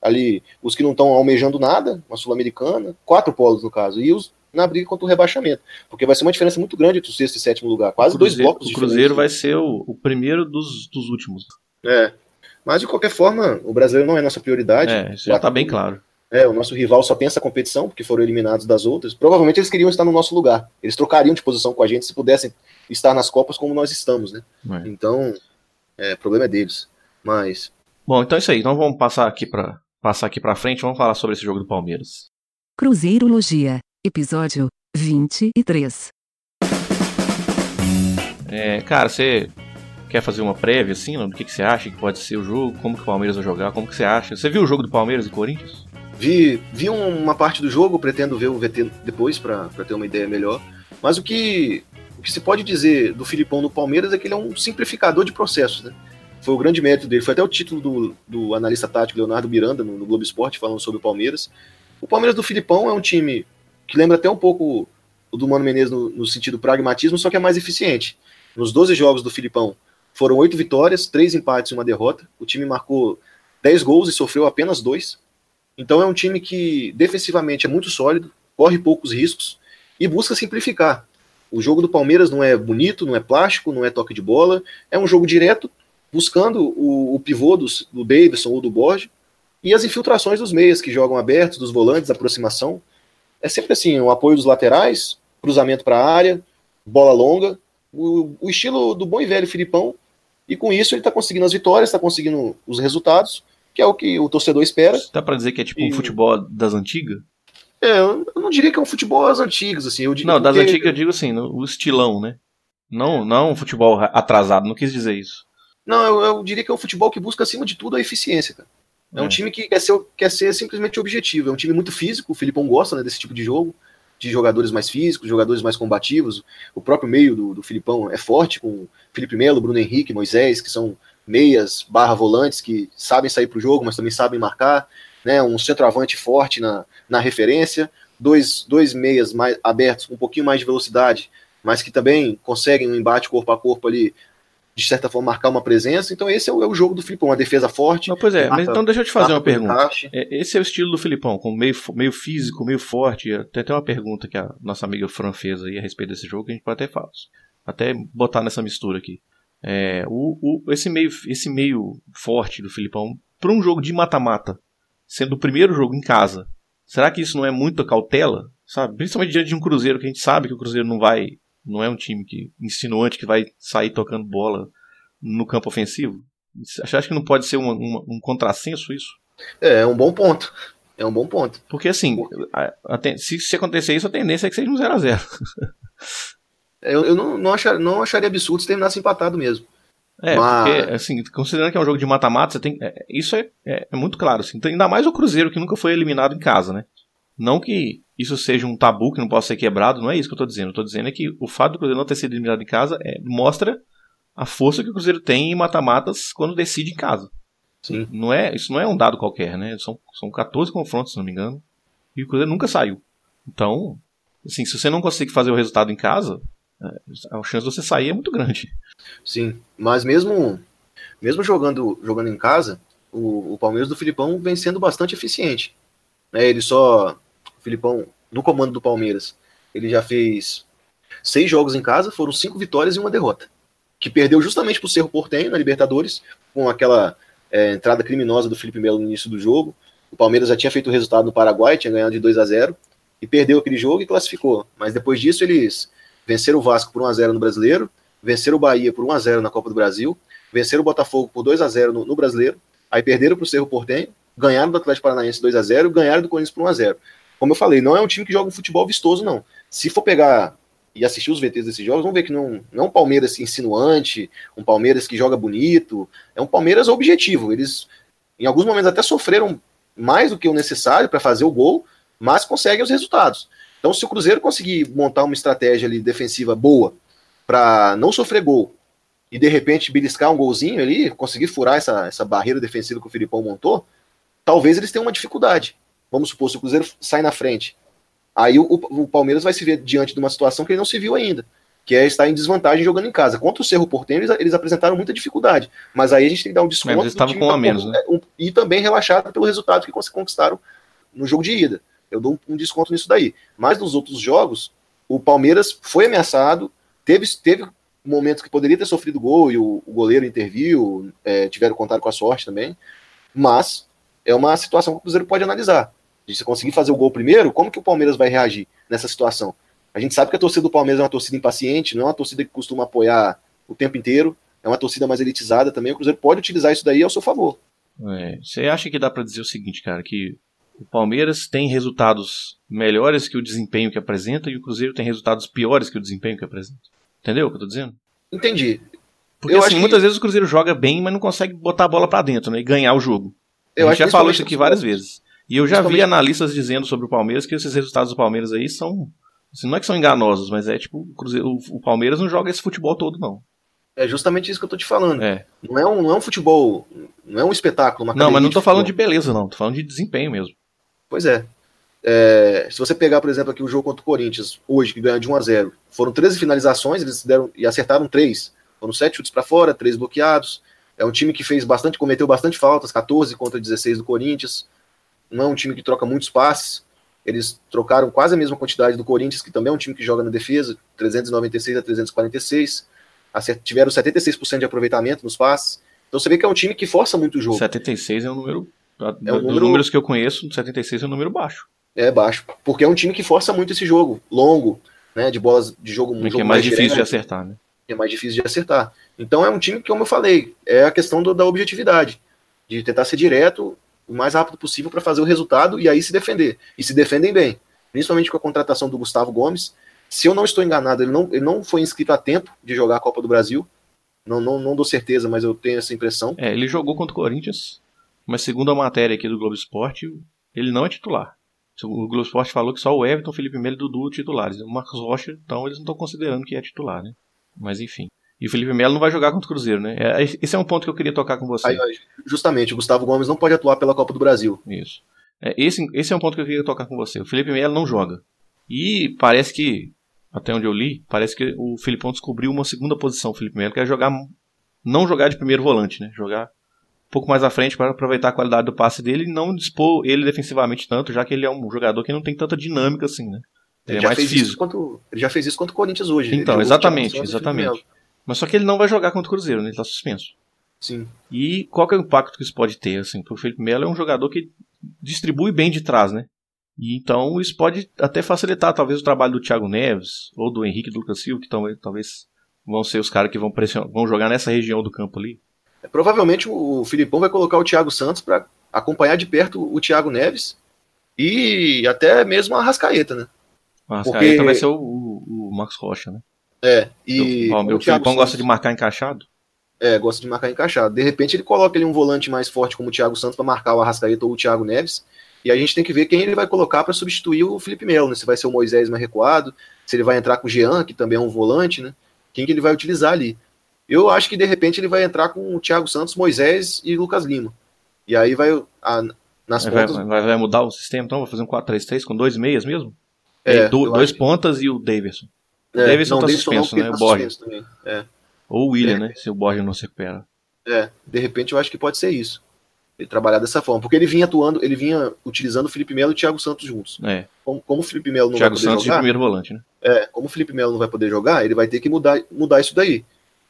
B: Ali, os que não estão almejando nada, uma Sul-Americana, quatro polos no caso, e os na briga contra o rebaixamento. Porque vai ser uma diferença muito grande entre o sexto e sétimo lugar. Quase
A: o
B: dois
A: Cruzeiro,
B: blocos
A: o Cruzeiro vai ser o, o primeiro dos, dos últimos.
B: É. Mas de qualquer forma, o brasileiro não é nossa prioridade.
A: É, isso já tá bem claro.
B: É, o nosso rival só tem essa competição, porque foram eliminados das outras. Provavelmente eles queriam estar no nosso lugar. Eles trocariam de posição com a gente se pudessem estar nas Copas como nós estamos, né?
A: É.
B: Então, é, problema é deles. Mas,
A: Bom, então é isso aí. Então vamos passar aqui para passar aqui para frente, vamos falar sobre esse jogo do Palmeiras.
C: Cruzeirologia, episódio 23.
A: É, cara, você quer fazer uma prévia assim, do que, que você acha que pode ser o jogo, como que o Palmeiras vai jogar, como que você acha? Você viu o jogo do Palmeiras e Corinthians?
B: Vi, vi um- uma parte do jogo, pretendo ver o VT depois para ter uma ideia melhor. Mas o que, o que se pode dizer do Filipão no Palmeiras é que ele é um simplificador de processos, né? Foi o grande mérito dele. Foi até o título do, do analista tático Leonardo Miranda no, no Globo Esporte falando sobre o Palmeiras. O Palmeiras do Filipão é um time que lembra até um pouco o do Mano Menezes no, no sentido pragmatismo, só que é mais eficiente. Nos 12 jogos do Filipão foram oito vitórias, três empates e uma derrota. O time marcou 10 gols e sofreu apenas dois. Então é um time que defensivamente é muito sólido, corre poucos riscos e busca simplificar. O jogo do Palmeiras não é bonito, não é plástico, não é toque de bola, é um jogo direto, buscando o, o pivô dos, do Davidson ou do Borges e as infiltrações dos meias que jogam abertos, dos volantes, aproximação. É sempre assim, o apoio dos laterais, cruzamento para a área, bola longa, o, o estilo do bom e velho Filipão. E com isso ele está conseguindo as vitórias, está conseguindo os resultados, que é o que o torcedor espera.
A: Dá pra dizer que é tipo um
B: E-
A: futebol das antigas?
B: É, eu não diria que é um futebol das antigas, assim. Eu diria
A: Não, das
B: porque-
A: antigas eu digo assim, no- o estilão, né? Não, não um futebol ra- atrasado, não quis dizer isso.
B: Não, eu, eu diria que é um futebol que busca, acima de tudo, a eficiência, cara. É, um
A: É.
B: time que quer ser, quer ser simplesmente objetivo. É um time muito físico, o Filipão gosta né, desse tipo de jogo, de jogadores mais físicos, jogadores mais combativos. O próprio meio do, do Filipão é forte, com Felipe Melo, Bruno Henrique, Moisés, que são meias barra volantes que sabem sair para o jogo, mas também sabem marcar. Né, um centroavante forte na, na referência, dois, dois meias mais abertos, com um pouquinho mais de velocidade, mas que também conseguem um embate corpo a corpo ali, de certa forma, marcar uma presença. Então, esse é o, é o jogo do Filipão, uma defesa forte.
A: Não, pois é, mas então deixa eu te fazer uma pergunta.
B: encaixe.
A: É, Esse é o estilo do Filipão, com meio, meio físico, meio forte. Tem até uma pergunta que a nossa amiga Fran fez aí a respeito desse jogo, que a gente pode até falar. Até botar nessa mistura aqui. É, o, o- esse, meio, esse meio forte do Filipão, para um jogo de mata-mata, sendo o primeiro jogo em casa, será que isso não é muita cautela? Sabe? Principalmente diante de um Cruzeiro, que a gente sabe que o Cruzeiro não vai. Não é um time que insinuante que vai sair tocando bola no campo ofensivo. Você acha que não pode ser uma- uma- um contrassenso isso?
B: É, é um bom ponto. É um bom ponto.
A: Porque assim, a- a se, se acontecer isso, a tendência é que seja um 0x0.
B: Eu, eu não, não, achar, não acharia absurdo se terminasse empatado mesmo.
A: É,
B: Mas-
A: porque, assim, considerando que é um jogo de mata-mata, tem. é, isso é, é, é muito claro, assim. Então, ainda mais o Cruzeiro, que nunca foi eliminado em casa, né? Não que isso seja um tabu que não possa ser quebrado, não é isso que eu tô dizendo. Eu tô dizendo é que o fato do Cruzeiro não ter sido eliminado em casa é, mostra a força que o Cruzeiro tem em mata-matas quando decide em casa.
B: Sim.
A: Não é, isso não é um dado qualquer, né? São, são 14 confrontos, se não me engano. E o Cruzeiro nunca saiu. Então, assim, se você não consegue fazer o resultado em casa, a chance de você sair é muito grande.
B: Sim, mas mesmo mesmo jogando jogando em casa, o, o Palmeiras do Filipão vem sendo bastante eficiente. Né, ele só, o Filipão, no comando do Palmeiras, ele já fez seis jogos em casa, foram cinco vitórias e uma derrota. Que perdeu justamente para o Cerro Portenho na Libertadores, com aquela é, entrada criminosa do Felipe Melo no início do jogo. O Palmeiras já tinha feito o resultado no Paraguai, tinha ganhado de 2 a 0 e perdeu aquele jogo e classificou. Mas depois disso eles venceram o Vasco por 1 a 0 no Brasileiro, venceram o Bahia por 1 a 0 na Copa do Brasil, venceram o Botafogo por 2 a 0 no, no Brasileiro, aí perderam para o Cerro Portenho, ganharam do Atlético Paranaense 2 a 0 ganharam do Corinthians por 1 a 0 Como eu falei, não é um time que joga um futebol vistoso, não. Se for pegar e assistir os VTs desses jogos, vão ver que não, não é um Palmeiras insinuante, um Palmeiras que joga bonito, é um Palmeiras objetivo. Eles, em alguns momentos, até sofreram mais do que o necessário para fazer o gol, mas conseguem os resultados. Então, se o Cruzeiro conseguir montar uma estratégia ali defensiva boa para não sofrer gol e de repente beliscar um golzinho ali, conseguir furar essa, essa barreira defensiva que o Filipão montou, talvez eles tenham uma dificuldade. Vamos supor, se o Cruzeiro sai na frente, aí o, o Palmeiras vai se ver diante de uma situação que ele não se viu ainda, que é estar em desvantagem jogando em casa. Contra o Cerro Porteño, eles, eles apresentaram muita dificuldade, mas aí a gente tem que dar um desconto.
A: Mas eles estavam com um a menos, né?
B: um- e também relaxado pelo resultado que conquistaram no jogo de ida. Eu dou um, desconto nisso daí. Mas nos outros jogos, o Palmeiras foi ameaçado, teve, teve momentos que poderia ter sofrido gol e o, o goleiro interviu, é, tiveram contato com a sorte também, mas é uma situação que o Cruzeiro pode analisar. De se conseguir fazer o gol primeiro, como que o Palmeiras vai reagir nessa situação? A gente sabe que a torcida do Palmeiras é uma torcida impaciente, não é uma torcida que costuma apoiar o tempo inteiro, é uma torcida mais elitizada também. O Cruzeiro pode utilizar isso daí ao seu favor.
A: É, você acha que dá pra dizer o seguinte, cara, que o Palmeiras tem resultados melhores que o desempenho que apresenta e o Cruzeiro tem resultados piores que o desempenho que apresenta? Entendeu o que eu tô dizendo?
B: Entendi.
A: Porque
B: Eu
A: assim,
B: acho que-
A: muitas vezes o Cruzeiro joga bem, mas não consegue botar a bola pra dentro, né, e ganhar o jogo.
B: Eu
A: a gente já falou isso aqui várias vezes. E eu já vi analistas dizendo sobre o Palmeiras que esses resultados do Palmeiras aí são. assim, não é que são enganosos, mas é tipo, o, Cruzeiro, o, Palmeiras não joga esse futebol todo, não.
B: É justamente isso que eu tô te falando.
A: É.
B: Não, é um, não é um futebol, não é um espetáculo. Uma
A: Não, mas não tô falando de beleza, não. Tô falando de desempenho mesmo.
B: Pois é. É, Se você pegar, por exemplo, aqui o jogo contra o Corinthians, hoje, que ganhou de 1 a 0 foram 13 finalizações, eles deram e acertaram 3. Foram 7 chutes para fora, 3 bloqueados. É um time que fez bastante, cometeu bastante faltas, 14 contra 16 do Corinthians. Não é um time que troca muitos passes. Eles trocaram quase a mesma quantidade do Corinthians, que também é um time que joga na defesa, 396 a 346. Acert- Tiveram 76% de aproveitamento nos passes. Então você vê que é um time que força muito o jogo.
A: 76 é um número.
B: É
A: dos
B: um número-
A: números que eu conheço, 76 é um número baixo.
B: É baixo. Porque é um time que força muito esse jogo, longo, né? De bolas de jogo, um
A: que
B: jogo
A: é mais difícil de
B: direto,
A: acertar, né?
B: que é mais difícil de acertar. Então é um time que, como eu falei, é a questão do- da objetividade, de tentar ser direto o mais rápido possível para fazer o resultado e aí se defender. E se defendem bem. Principalmente com a contratação do Gustavo Gomes. Se eu não estou enganado, ele não, ele não foi inscrito a tempo de jogar a Copa do Brasil. Não, não, não dou certeza, mas eu tenho essa impressão.
A: É, ele jogou contra o Corinthians, mas segundo a matéria aqui do Globo Esporte, ele não é titular. O Globo Esporte falou que só o Everton, Felipe Melo e Dudu titulares. O Marcos Rocha, então, eles não estão considerando que é titular, né? Mas enfim. E o Felipe Melo não vai jogar contra o Cruzeiro, né? É, esse é um ponto que eu queria tocar com você.
B: Aí, justamente, o Gustavo Gomes não pode atuar pela Copa do Brasil.
A: Isso. É, esse, esse é um ponto que eu queria tocar com você. O Felipe Melo não joga. E parece que, até onde eu li, parece que o Filipão descobriu uma segunda posição, o Felipe Melo, que é jogar. Não jogar de primeiro volante, né? Jogar pouco mais à frente para aproveitar a qualidade do passe dele e não dispor ele defensivamente tanto, já que ele é um jogador que não tem tanta dinâmica assim, né? Ele,
B: Ele,
A: é
B: já
A: mais
B: fez isso
A: físico.
B: contra, ele já fez isso contra o Corinthians hoje. Ele
A: Então, exatamente, exatamente. Mas só que ele não vai jogar contra o Cruzeiro, né? Ele tá suspenso.
B: Sim.
A: E qual que é o impacto que isso pode ter, assim? Porque o Felipe Melo é um jogador que distribui bem de trás, né? E então isso pode até facilitar talvez o trabalho do Thiago Neves ou do Henrique do Lucas Silva, que talvez, talvez vão ser os caras que vão pressionar, vão jogar nessa região do campo ali.
B: Provavelmente o Filipão vai colocar o Thiago Santos para acompanhar de perto o Thiago Neves e até mesmo a Rascaeta, né?
A: O
B: Porque-
A: Arrascaeta vai ser o, o, o Marcos Rocha, né?
B: É. E
A: o, Filipão gosta
B: Santos-
A: de marcar encaixado.
B: É, gosta de marcar encaixado. De repente ele coloca ali um volante mais forte como o Thiago Santos para marcar o Arrascaeta ou o Thiago Neves. E a gente tem que ver quem ele vai colocar para substituir o Felipe Melo, né? Se vai ser o Moisés mais recuado, se ele vai entrar com o Jean, que também é um volante, né? Quem que ele vai utilizar ali? Eu acho que de repente ele vai entrar com o Thiago Santos, Moisés e Lucas Lima. E aí vai a, nas
A: vai,
B: pontas.
A: vai, vai, mudar o sistema, então? Vai fazer um 4-3-3 com dois meias mesmo?
B: É,
A: do, dois
B: que-
A: pontas e o Davidson. O
B: É,
A: Davidson
B: não,
A: tá
B: Davidson não,
A: suspenso,
B: porque
A: né?
B: ele
A: O
B: tá
A: Borges.
B: É,
A: Ou o William,
B: É.
A: né? Se o Borges não se recupera.
B: é, de repente eu acho que pode ser isso. Ele trabalhar dessa forma. Porque ele vinha atuando, ele vinha utilizando o Felipe Melo e o Thiago Santos juntos.
A: É.
B: Como, como o Felipe Melo não
A: Thiago
B: vai poder
A: Santos de
B: jogar,
A: primeiro volante, né?
B: É, como o Felipe Melo não vai poder jogar, ele vai ter que mudar, mudar isso daí.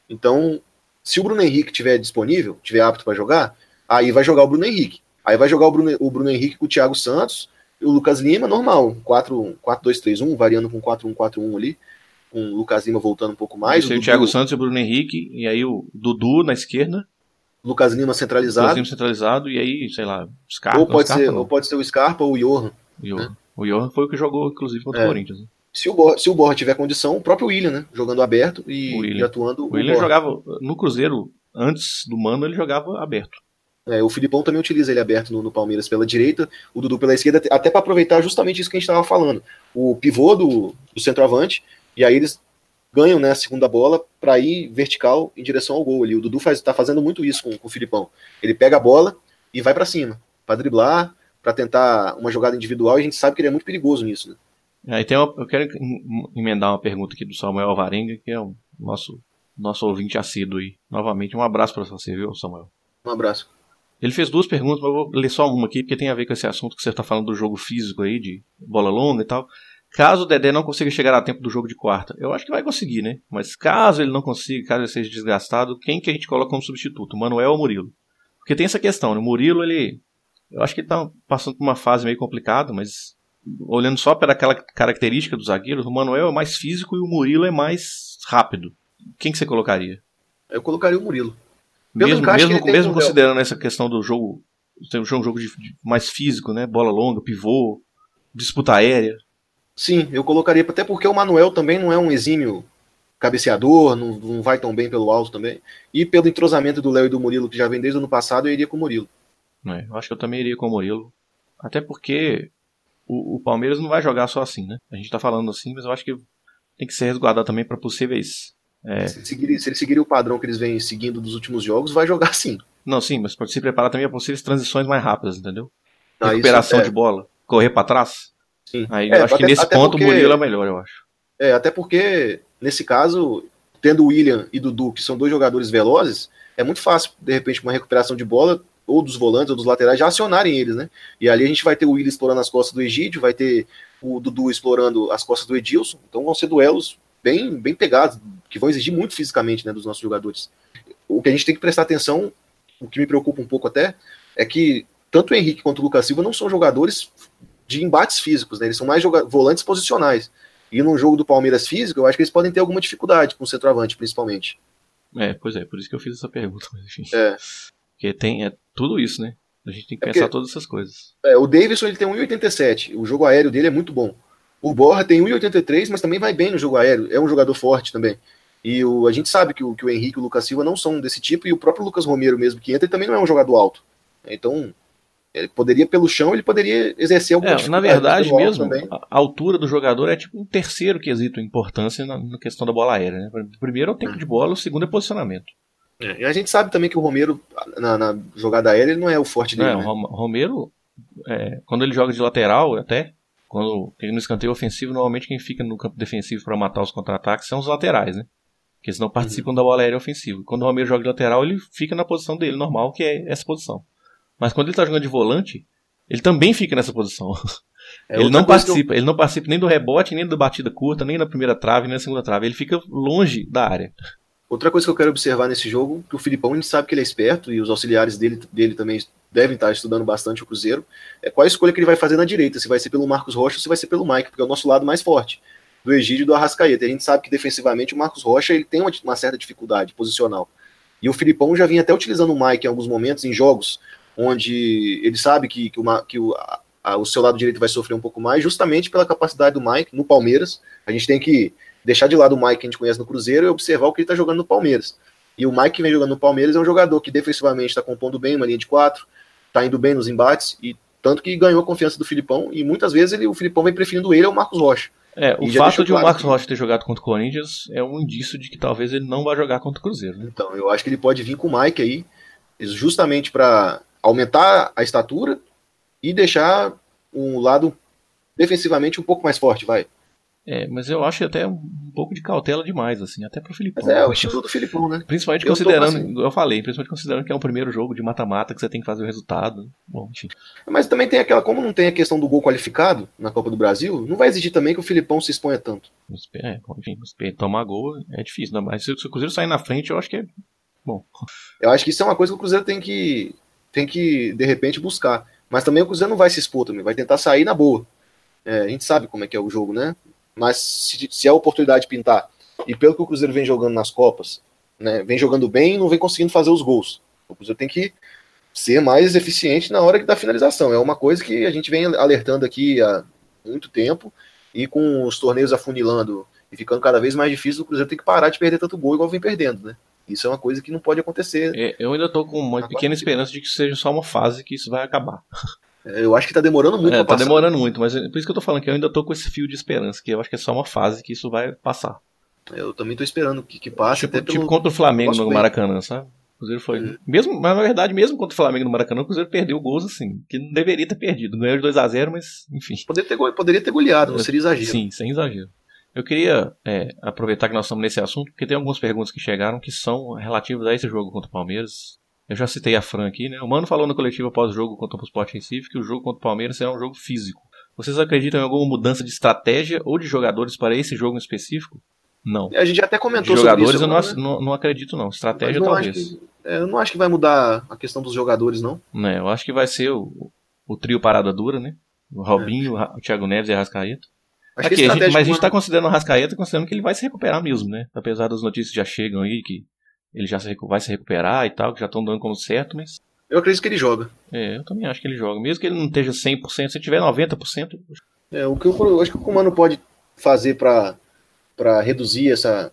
B: Então, se o Bruno Henrique tiver disponível, tiver apto para jogar, aí vai jogar o Bruno Henrique. Aí vai jogar o Bruno, o Bruno Henrique com o Thiago Santos e o Lucas Lima, normal. 4-2-3-1, variando com 4-1-4-1 ali. Com o Lucas Lima voltando um pouco mais.
A: Isso o
B: Dudu-
A: Thiago Santos e o Bruno Henrique, e aí o Dudu na esquerda,
B: Lucas Lima centralizado.
A: Brasil centralizado, e aí, sei lá, Scarpa.
B: ou, pode
A: Scarpa
B: ser,
A: não.
B: ou pode ser o Scarpa ou o Johan.
A: O Johan. O Johan foi o que jogou, inclusive, contra
B: É.
A: o Corinthians. né?
B: Se o, Borja, se o Borja tiver condição, o próprio William, né? Jogando aberto e, e atuando.
A: O William jogava no Cruzeiro, antes do Mano, ele jogava aberto.
B: É, o Filipão também utiliza ele aberto no, no Palmeiras pela direita, o Dudu pela esquerda, até para aproveitar justamente isso que a gente estava falando. O pivô do, do centroavante, e aí eles ganham né, a segunda bola para ir vertical em direção ao gol ali. O Dudu faz, tá fazendo muito isso com, com o Filipão. Ele pega a bola e vai para cima, para driblar, para tentar uma jogada individual, e a gente sabe que ele é muito perigoso nisso. Né?
A: Aí tem uma, eu quero em- emendar uma pergunta aqui do Samuel Alvarenga, que é o nosso, nosso ouvinte assíduo aí. Novamente, um abraço para você, viu, Samuel?
B: Um abraço.
A: Ele fez duas perguntas, mas eu vou ler só uma aqui, porque tem a ver com esse assunto que você está falando do jogo físico aí, de bola longa e tal. Caso o Dedé não consiga chegar a tempo do jogo de quarta, eu acho que vai conseguir, né? Mas caso ele não consiga, caso ele seja desgastado, quem que a gente coloca como substituto? Manuel ou Murilo? Porque tem essa questão, né? O Murilo, ele. Eu acho que ele tá passando por uma fase meio complicada, mas olhando só pela aquela característica dos zagueiros, o Manuel é mais físico e o Murilo é mais rápido. Quem que você colocaria?
B: Eu colocaria o Murilo. Pelo
A: Mesmo, mesmo, mesmo considerando essa questão do jogo, ser um jogo de, de- mais físico, né? Bola longa, pivô, disputa aérea.
B: Sim, eu colocaria, até porque o Manuel também não é um exímio cabeceador, não, não vai tão bem pelo alto também. E pelo entrosamento do Léo e do Murilo, que já vem desde o ano passado, eu iria com o Murilo.
A: Né? Eu acho que eu também iria com o Murilo. Até porque o, o Palmeiras não vai jogar só assim, né? A gente tá falando assim, mas eu acho que tem que ser resguardado também para possíveis. é,
B: Se, ele seguir, se ele seguir o padrão que eles vêm seguindo dos últimos jogos, vai jogar sim.
A: Não, sim, mas pode se preparar também para possíveis transições mais rápidas, entendeu?
B: Ah, isso
A: Recuperação
B: é,
A: de bola, correr para trás.
B: sim.
A: Aí
B: É,
A: eu acho que
B: até-
A: nesse
B: até
A: ponto
B: porque-
A: o Murilo é melhor, eu acho.
B: É, até porque, nesse caso, tendo o William e Dudu, que são dois jogadores velozes, é muito fácil, de repente, uma recuperação de bola, ou dos volantes ou dos laterais, já acionarem eles, né? E ali a gente vai ter o William explorando as costas do Egídio, vai ter o Dudu explorando as costas do Edilson. Então vão ser duelos bem, bem pegados, que vão exigir muito fisicamente né, dos nossos jogadores. O que a gente tem que prestar atenção, o que me preocupa um pouco até, é que tanto o Henrique quanto o Lucas Silva não são jogadores de embates físicos, né? Eles são mais volantes posicionais. E num jogo do Palmeiras físico, eu acho que eles podem ter alguma dificuldade com o centroavante, principalmente.
A: É, pois é, por isso que eu fiz essa pergunta. Mas, enfim.
B: É.
A: Porque tem é tudo isso, né? A gente tem que
B: É
A: pensar
B: porque-
A: todas essas coisas.
B: É, o Davidson ele tem 1,87. O jogo aéreo dele é muito bom. O Borra tem 1,83, mas também vai bem no jogo aéreo. É um jogador forte também. E o, a gente sabe que o, que o Henrique e o Lucas Silva não são desse tipo, e o próprio Lucas Romero mesmo que entra, ele também não é um jogador alto. Então, ele poderia, pelo chão, ele poderia exercer alguma
A: É, na
B: dificuldade
A: verdade mesmo,
B: também.
A: a altura do jogador é tipo um terceiro quesito em importância na, na questão da bola aérea. Né? Primeiro é o tempo de bola, o segundo é posicionamento.
B: É, E a gente sabe também que o Romero, na, na jogada aérea, ele não é o forte dele.
A: É, o
B: né?
A: Rom- Romero, é, quando ele joga de lateral, até, quando tem no escanteio ofensivo, normalmente quem fica no campo defensivo para matar os contra-ataques são os laterais, né? Porque eles não participam
B: Uhum.
A: da bola aérea ofensiva. Quando o Romero joga de lateral, ele fica na posição dele normal, que é essa posição. Mas quando ele tá jogando de volante, ele também fica nessa posição.
B: É,
A: ele não
B: eu-
A: participa, ele não participa nem do rebote, nem da batida curta, nem na primeira trave, nem na segunda trave. Ele fica longe da área.
B: Outra coisa que eu quero observar nesse jogo, que o Filipão a gente sabe que ele é esperto e os auxiliares dele, dele também devem estar estudando bastante o Cruzeiro, é qual a escolha que ele vai fazer na direita, se vai ser pelo Marcos Rocha ou se vai ser pelo Mike, porque é o nosso lado mais forte, do Egídio e do Arrascaeta. A gente sabe que defensivamente o Marcos Rocha ele tem uma, uma certa dificuldade posicional. E o Filipão já vinha até utilizando o Mike em alguns momentos, em jogos onde ele sabe que, que, o, Ma- que o, a- o seu lado direito vai sofrer um pouco mais, justamente pela capacidade do Mike no Palmeiras. A gente tem que deixar de lado o Mike que a gente conhece no Cruzeiro e observar o que ele está jogando no Palmeiras. E o Mike que vem jogando no Palmeiras é um jogador que defensivamente está compondo bem uma linha de quatro, está indo bem nos embates, e tanto que ganhou a confiança do Filipão, e muitas vezes ele, o Filipão vem preferindo ele ao Marcos Rocha.
A: É, o fato de claro o Marcos Rocha ter jogado contra o Corinthians é um indício de que talvez ele não vá jogar contra o Cruzeiro. Né?
B: Então, eu acho que ele pode vir com o Mike aí, justamente para aumentar a estatura e deixar um lado defensivamente um pouco mais forte, vai.
A: É, mas eu acho até um pouco de cautela demais, assim, até pro Filipão.
B: Mas é, o estilo do Filipão, né?
A: Principalmente eu considerando, assim. eu falei, principalmente considerando que é um primeiro jogo de mata-mata que você tem que fazer o resultado. Bom, enfim.
B: Mas também tem aquela, como não tem a questão do gol qualificado na Copa do Brasil, não vai exigir também que o Filipão se exponha tanto.
A: É, enfim, tomar gol é difícil, né? mas se o Cruzeiro sair na frente, eu acho que é bom.
B: Eu acho que isso é uma coisa que o Cruzeiro tem que, tem que de repente, buscar. Mas também o Cruzeiro não vai se expor também, vai tentar sair na boa. É, a gente sabe como é que é o jogo, né? Mas se, se a oportunidade pintar, e pelo que o Cruzeiro vem jogando nas Copas, né, vem jogando bem e não vem conseguindo fazer os gols. O Cruzeiro tem que ser mais eficiente na hora da finalização. É uma coisa que a gente vem alertando aqui há muito tempo, e com os torneios afunilando e ficando cada vez mais difícil, o Cruzeiro tem que parar de perder tanto gol igual vem perdendo, né? Isso é uma coisa que não pode acontecer.
A: É, eu ainda tô com uma pequena esperança de que seja só uma fase que isso vai acabar.
B: Eu acho que tá demorando muito.
A: É, tá demorando muito, mas é por isso que eu tô falando que eu ainda tô com esse fio de esperança, que eu acho que é só uma fase que isso vai passar.
B: Eu também tô esperando que, que passe.
A: Tipo, tipo pelo... contra o Flamengo no Maracanã, sabe? O Cruzeiro foi. Uhum. Mesmo, mas na verdade, mesmo contra o Flamengo no Maracanã, o Cruzeiro perdeu gols assim, que não deveria ter perdido. Ganhou de 2 a 0 mas enfim.
B: Poderia ter, poderia ter goleado, não seria exagero.
A: Sim, sem exagero. Eu queria é, aproveitar que nós estamos nesse assunto, porque tem algumas perguntas que chegaram que são relativas a esse jogo contra o Palmeiras. Eu já citei a Fran aqui, né? O Mano falou no coletivo após o jogo contra o Sport Recife que o jogo contra o Palmeiras será um jogo físico. Vocês acreditam em alguma mudança de estratégia ou de jogadores para esse jogo em específico? Não.
B: A gente até comentou
A: de jogadores sobre isso. eu não, não, não, acredito, não. Estratégia não talvez.
B: Que, é, eu não acho que vai mudar a questão dos jogadores, não.
A: É, eu acho que vai ser o, o trio parada dura, né? O Robinho, é. o Thiago Neves e a Rascaeta. Aqui, a gente, mas a gente está considerando o Rascaeta considerando que ele vai se recuperar mesmo, né? Apesar das notícias que já chegam aí que ele já se, vai se recuperar e tal, que já estão dando como certo, mas.
B: Eu acredito que ele joga.
A: É, eu também acho que ele joga. Mesmo que ele não esteja 100%, se tiver 90%.
B: É, o que eu, eu acho que o Comando pode fazer para reduzir essa,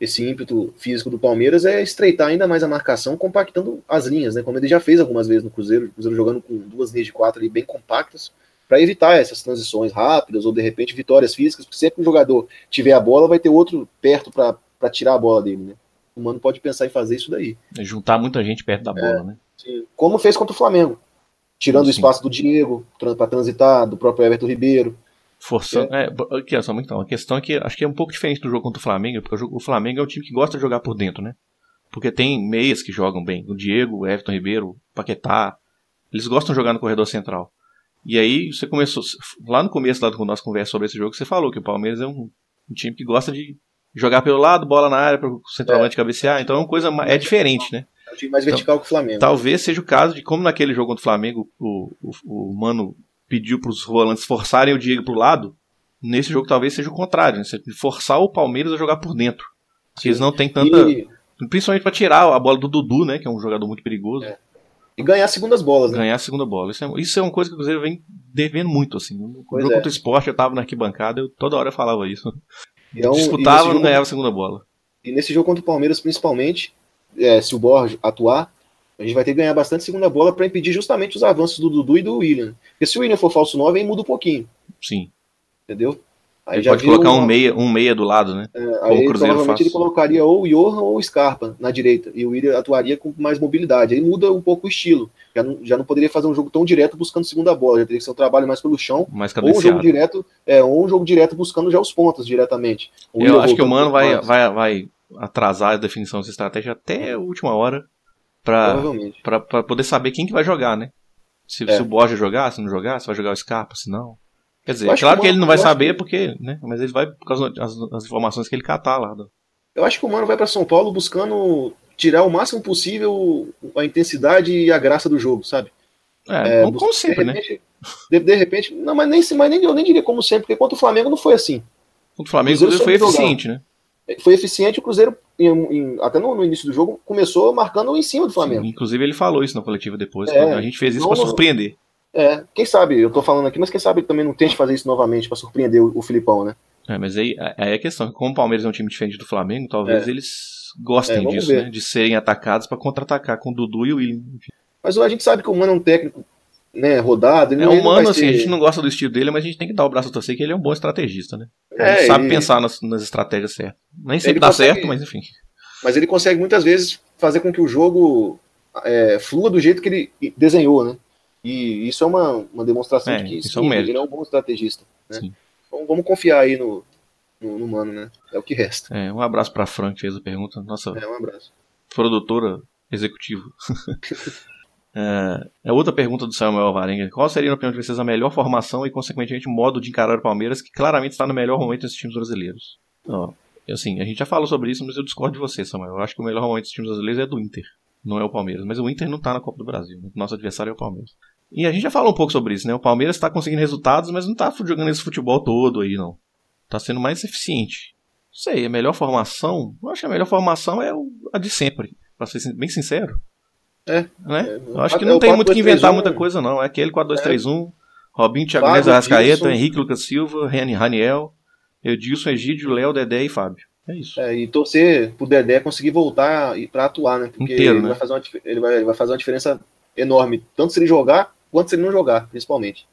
B: esse ímpeto físico do Palmeiras é estreitar ainda mais a marcação, compactando as linhas, né? Como ele já fez algumas vezes no Cruzeiro, Cruzeiro jogando com duas linhas de quatro ali bem compactas, para evitar essas transições rápidas ou de repente vitórias físicas, porque sempre que o jogador tiver a bola, vai ter outro perto para tirar a bola dele, né? O Mano pode pensar em fazer isso daí.
A: É juntar muita gente perto da é, bola, né?
B: Sim. Como fez contra o Flamengo. Tirando sim. o espaço do Diego para transitar, do próprio Everton Ribeiro.
A: Forçando. É. É, aqui, só, então, a questão é que acho que é um pouco diferente do jogo contra o Flamengo, porque o, Flamengo é um time que gosta de jogar por dentro, né? Porque tem meias que jogam bem. O Diego, o Everton Ribeiro, o Paquetá. Eles gostam de jogar no corredor central. E aí você começou. Lá no começo, lá quando nós conversamos sobre esse jogo, você falou que o Palmeiras é um, um time que gosta de jogar pelo lado, bola na área para o centroavante é. cabecear. Então é uma coisa é diferente, né?
B: É um time mais vertical então, que o Flamengo.
A: Talvez seja o caso de como naquele jogo contra o Flamengo o, o, o Mano pediu para os volantes forçarem o Diego para o lado. Nesse jogo talvez seja o contrário, né? forçar o Palmeiras a jogar por dentro. Porque eles não têm tanta. E... Principalmente para tirar a bola do Dudu, né? Que é um jogador muito perigoso. É.
B: E ganhar segundas bolas, né?
A: Ganhar a segunda bola. Isso é, isso é uma coisa que o Cruzeiro vem devendo muito, assim. No jogo é. contra o esporte, eu tava na arquibancada, eu toda hora eu falava isso. Então, Disputava e não ganhava a segunda bola.
B: E nesse jogo contra o Palmeiras, principalmente, é, se o Borja atuar, a gente vai ter que ganhar bastante segunda bola para impedir justamente os avanços do Dudu e do William. Porque se o William for falso 9, aí muda um pouquinho.
A: Sim.
B: Entendeu?
A: Aí ele pode colocar um meia, um meia do lado, né?
B: É, aí o Cruzeiro provavelmente faz. ele colocaria ou o Johan ou o Scarpa na direita. E o William atuaria com mais mobilidade. Aí muda um pouco o estilo. Já não, já não poderia fazer um jogo tão direto buscando segunda bola. Já teria que ser um trabalho mais pelo chão.
A: Mais
B: ou um jogo direto, é, ou um jogo direto buscando já os pontos diretamente.
A: O Eu acho que o Mano vai, vai, vai atrasar a definição dessa estratégia até a última hora para poder saber quem que vai jogar, né? Se, é. se o Borja jogar, se não jogar, se vai jogar o Scarpa, se não. Quer dizer, é claro que, ele não vai saber que... porque, né? Mas ele vai por causa das, informações que ele catar lá. Do...
B: Eu acho que o Mano vai para São Paulo buscando tirar o máximo possível a intensidade e a graça do jogo, sabe?
A: É, é como sempre, de né? repente,
B: né? De, de, repente, não, mas nem, mas nem eu nem diria como sempre, porque contra o Flamengo não foi assim.
A: Contra o Flamengo o foi eficiente, né?
B: Foi eficiente, o Cruzeiro, em, em, até no, no, início do jogo, começou marcando em cima do Flamengo. Sim,
A: inclusive ele falou isso na coletiva depois. É, a gente fez isso para surpreender.
B: É, quem sabe, eu tô falando aqui, mas quem sabe também não tente fazer isso novamente para surpreender o, o, Filipão, né?
A: É, mas aí, aí é a questão, como o Palmeiras é um time diferente do Flamengo, talvez é. eles gostem
B: É,
A: disso,
B: ver.
A: né? De serem atacados pra contra-atacar com o Dudu e o William.
B: Mas a gente sabe que o Mano é um técnico né, rodado. Ele
A: É humano, assim,
B: ser-
A: a gente não gosta do estilo dele, mas a gente tem que dar o braço a torcer que ele é um bom estrategista, né? Ele
B: É,
A: sabe
B: ele-
A: pensar nas, nas estratégias certas. Nem sempre
B: Ele
A: dá
B: consegue-
A: certo, mas enfim.
B: Mas ele consegue muitas vezes fazer com que o jogo é, flua do jeito que ele desenhou, né? E isso é uma, uma demonstração
A: É,
B: de que sim,
A: é um
B: ele é um bom estrategista. Né? Então vamos confiar aí no, no, no Mano, né? É o que resta.
A: É, um abraço pra Fran que fez a pergunta. Nossa
B: É, um abraço.
A: produtora executiva. é, é outra pergunta do Samuel Alvarenga. Qual seria, na opinião de vocês, a melhor formação e, consequentemente, modo de encarar o Palmeiras, que claramente está no melhor momento desses times brasileiros? Ó, assim, a gente já falou sobre isso, mas eu discordo de você, Samuel. Eu acho que o melhor momento desses times brasileiros é do Inter, não é o Palmeiras. Mas o Inter não tá na Copa do Brasil. né? Nosso adversário é o Palmeiras. E a gente já falou um pouco sobre isso, né? O Palmeiras está conseguindo resultados, mas não tá jogando esse futebol todo aí, não. Tá sendo mais eficiente. Não sei, a melhor formação? Eu acho que a melhor formação é a de sempre, pra ser bem sincero.
B: É.
A: Né?
B: É,
A: Eu acho que
B: é
A: não
B: o
A: tem muito que
B: 4-2-3-1,
A: inventar muita coisa, não. É aquele 4-2-3-1, Robinho, Thiago Neves, Arrascaeta. Henrique, Lucas Silva, Rani- Raniel, Edilson, Egídio, Léo, Dedé e Fábio. É isso.
B: É, e torcer pro Dedé conseguir voltar e pra atuar, né? Porque
A: Inteiro,
B: ele,
A: né?
B: vai fazer uma, ele, vai, ele vai fazer uma diferença enorme, tanto se ele jogar quanto se ele não jogar, principalmente.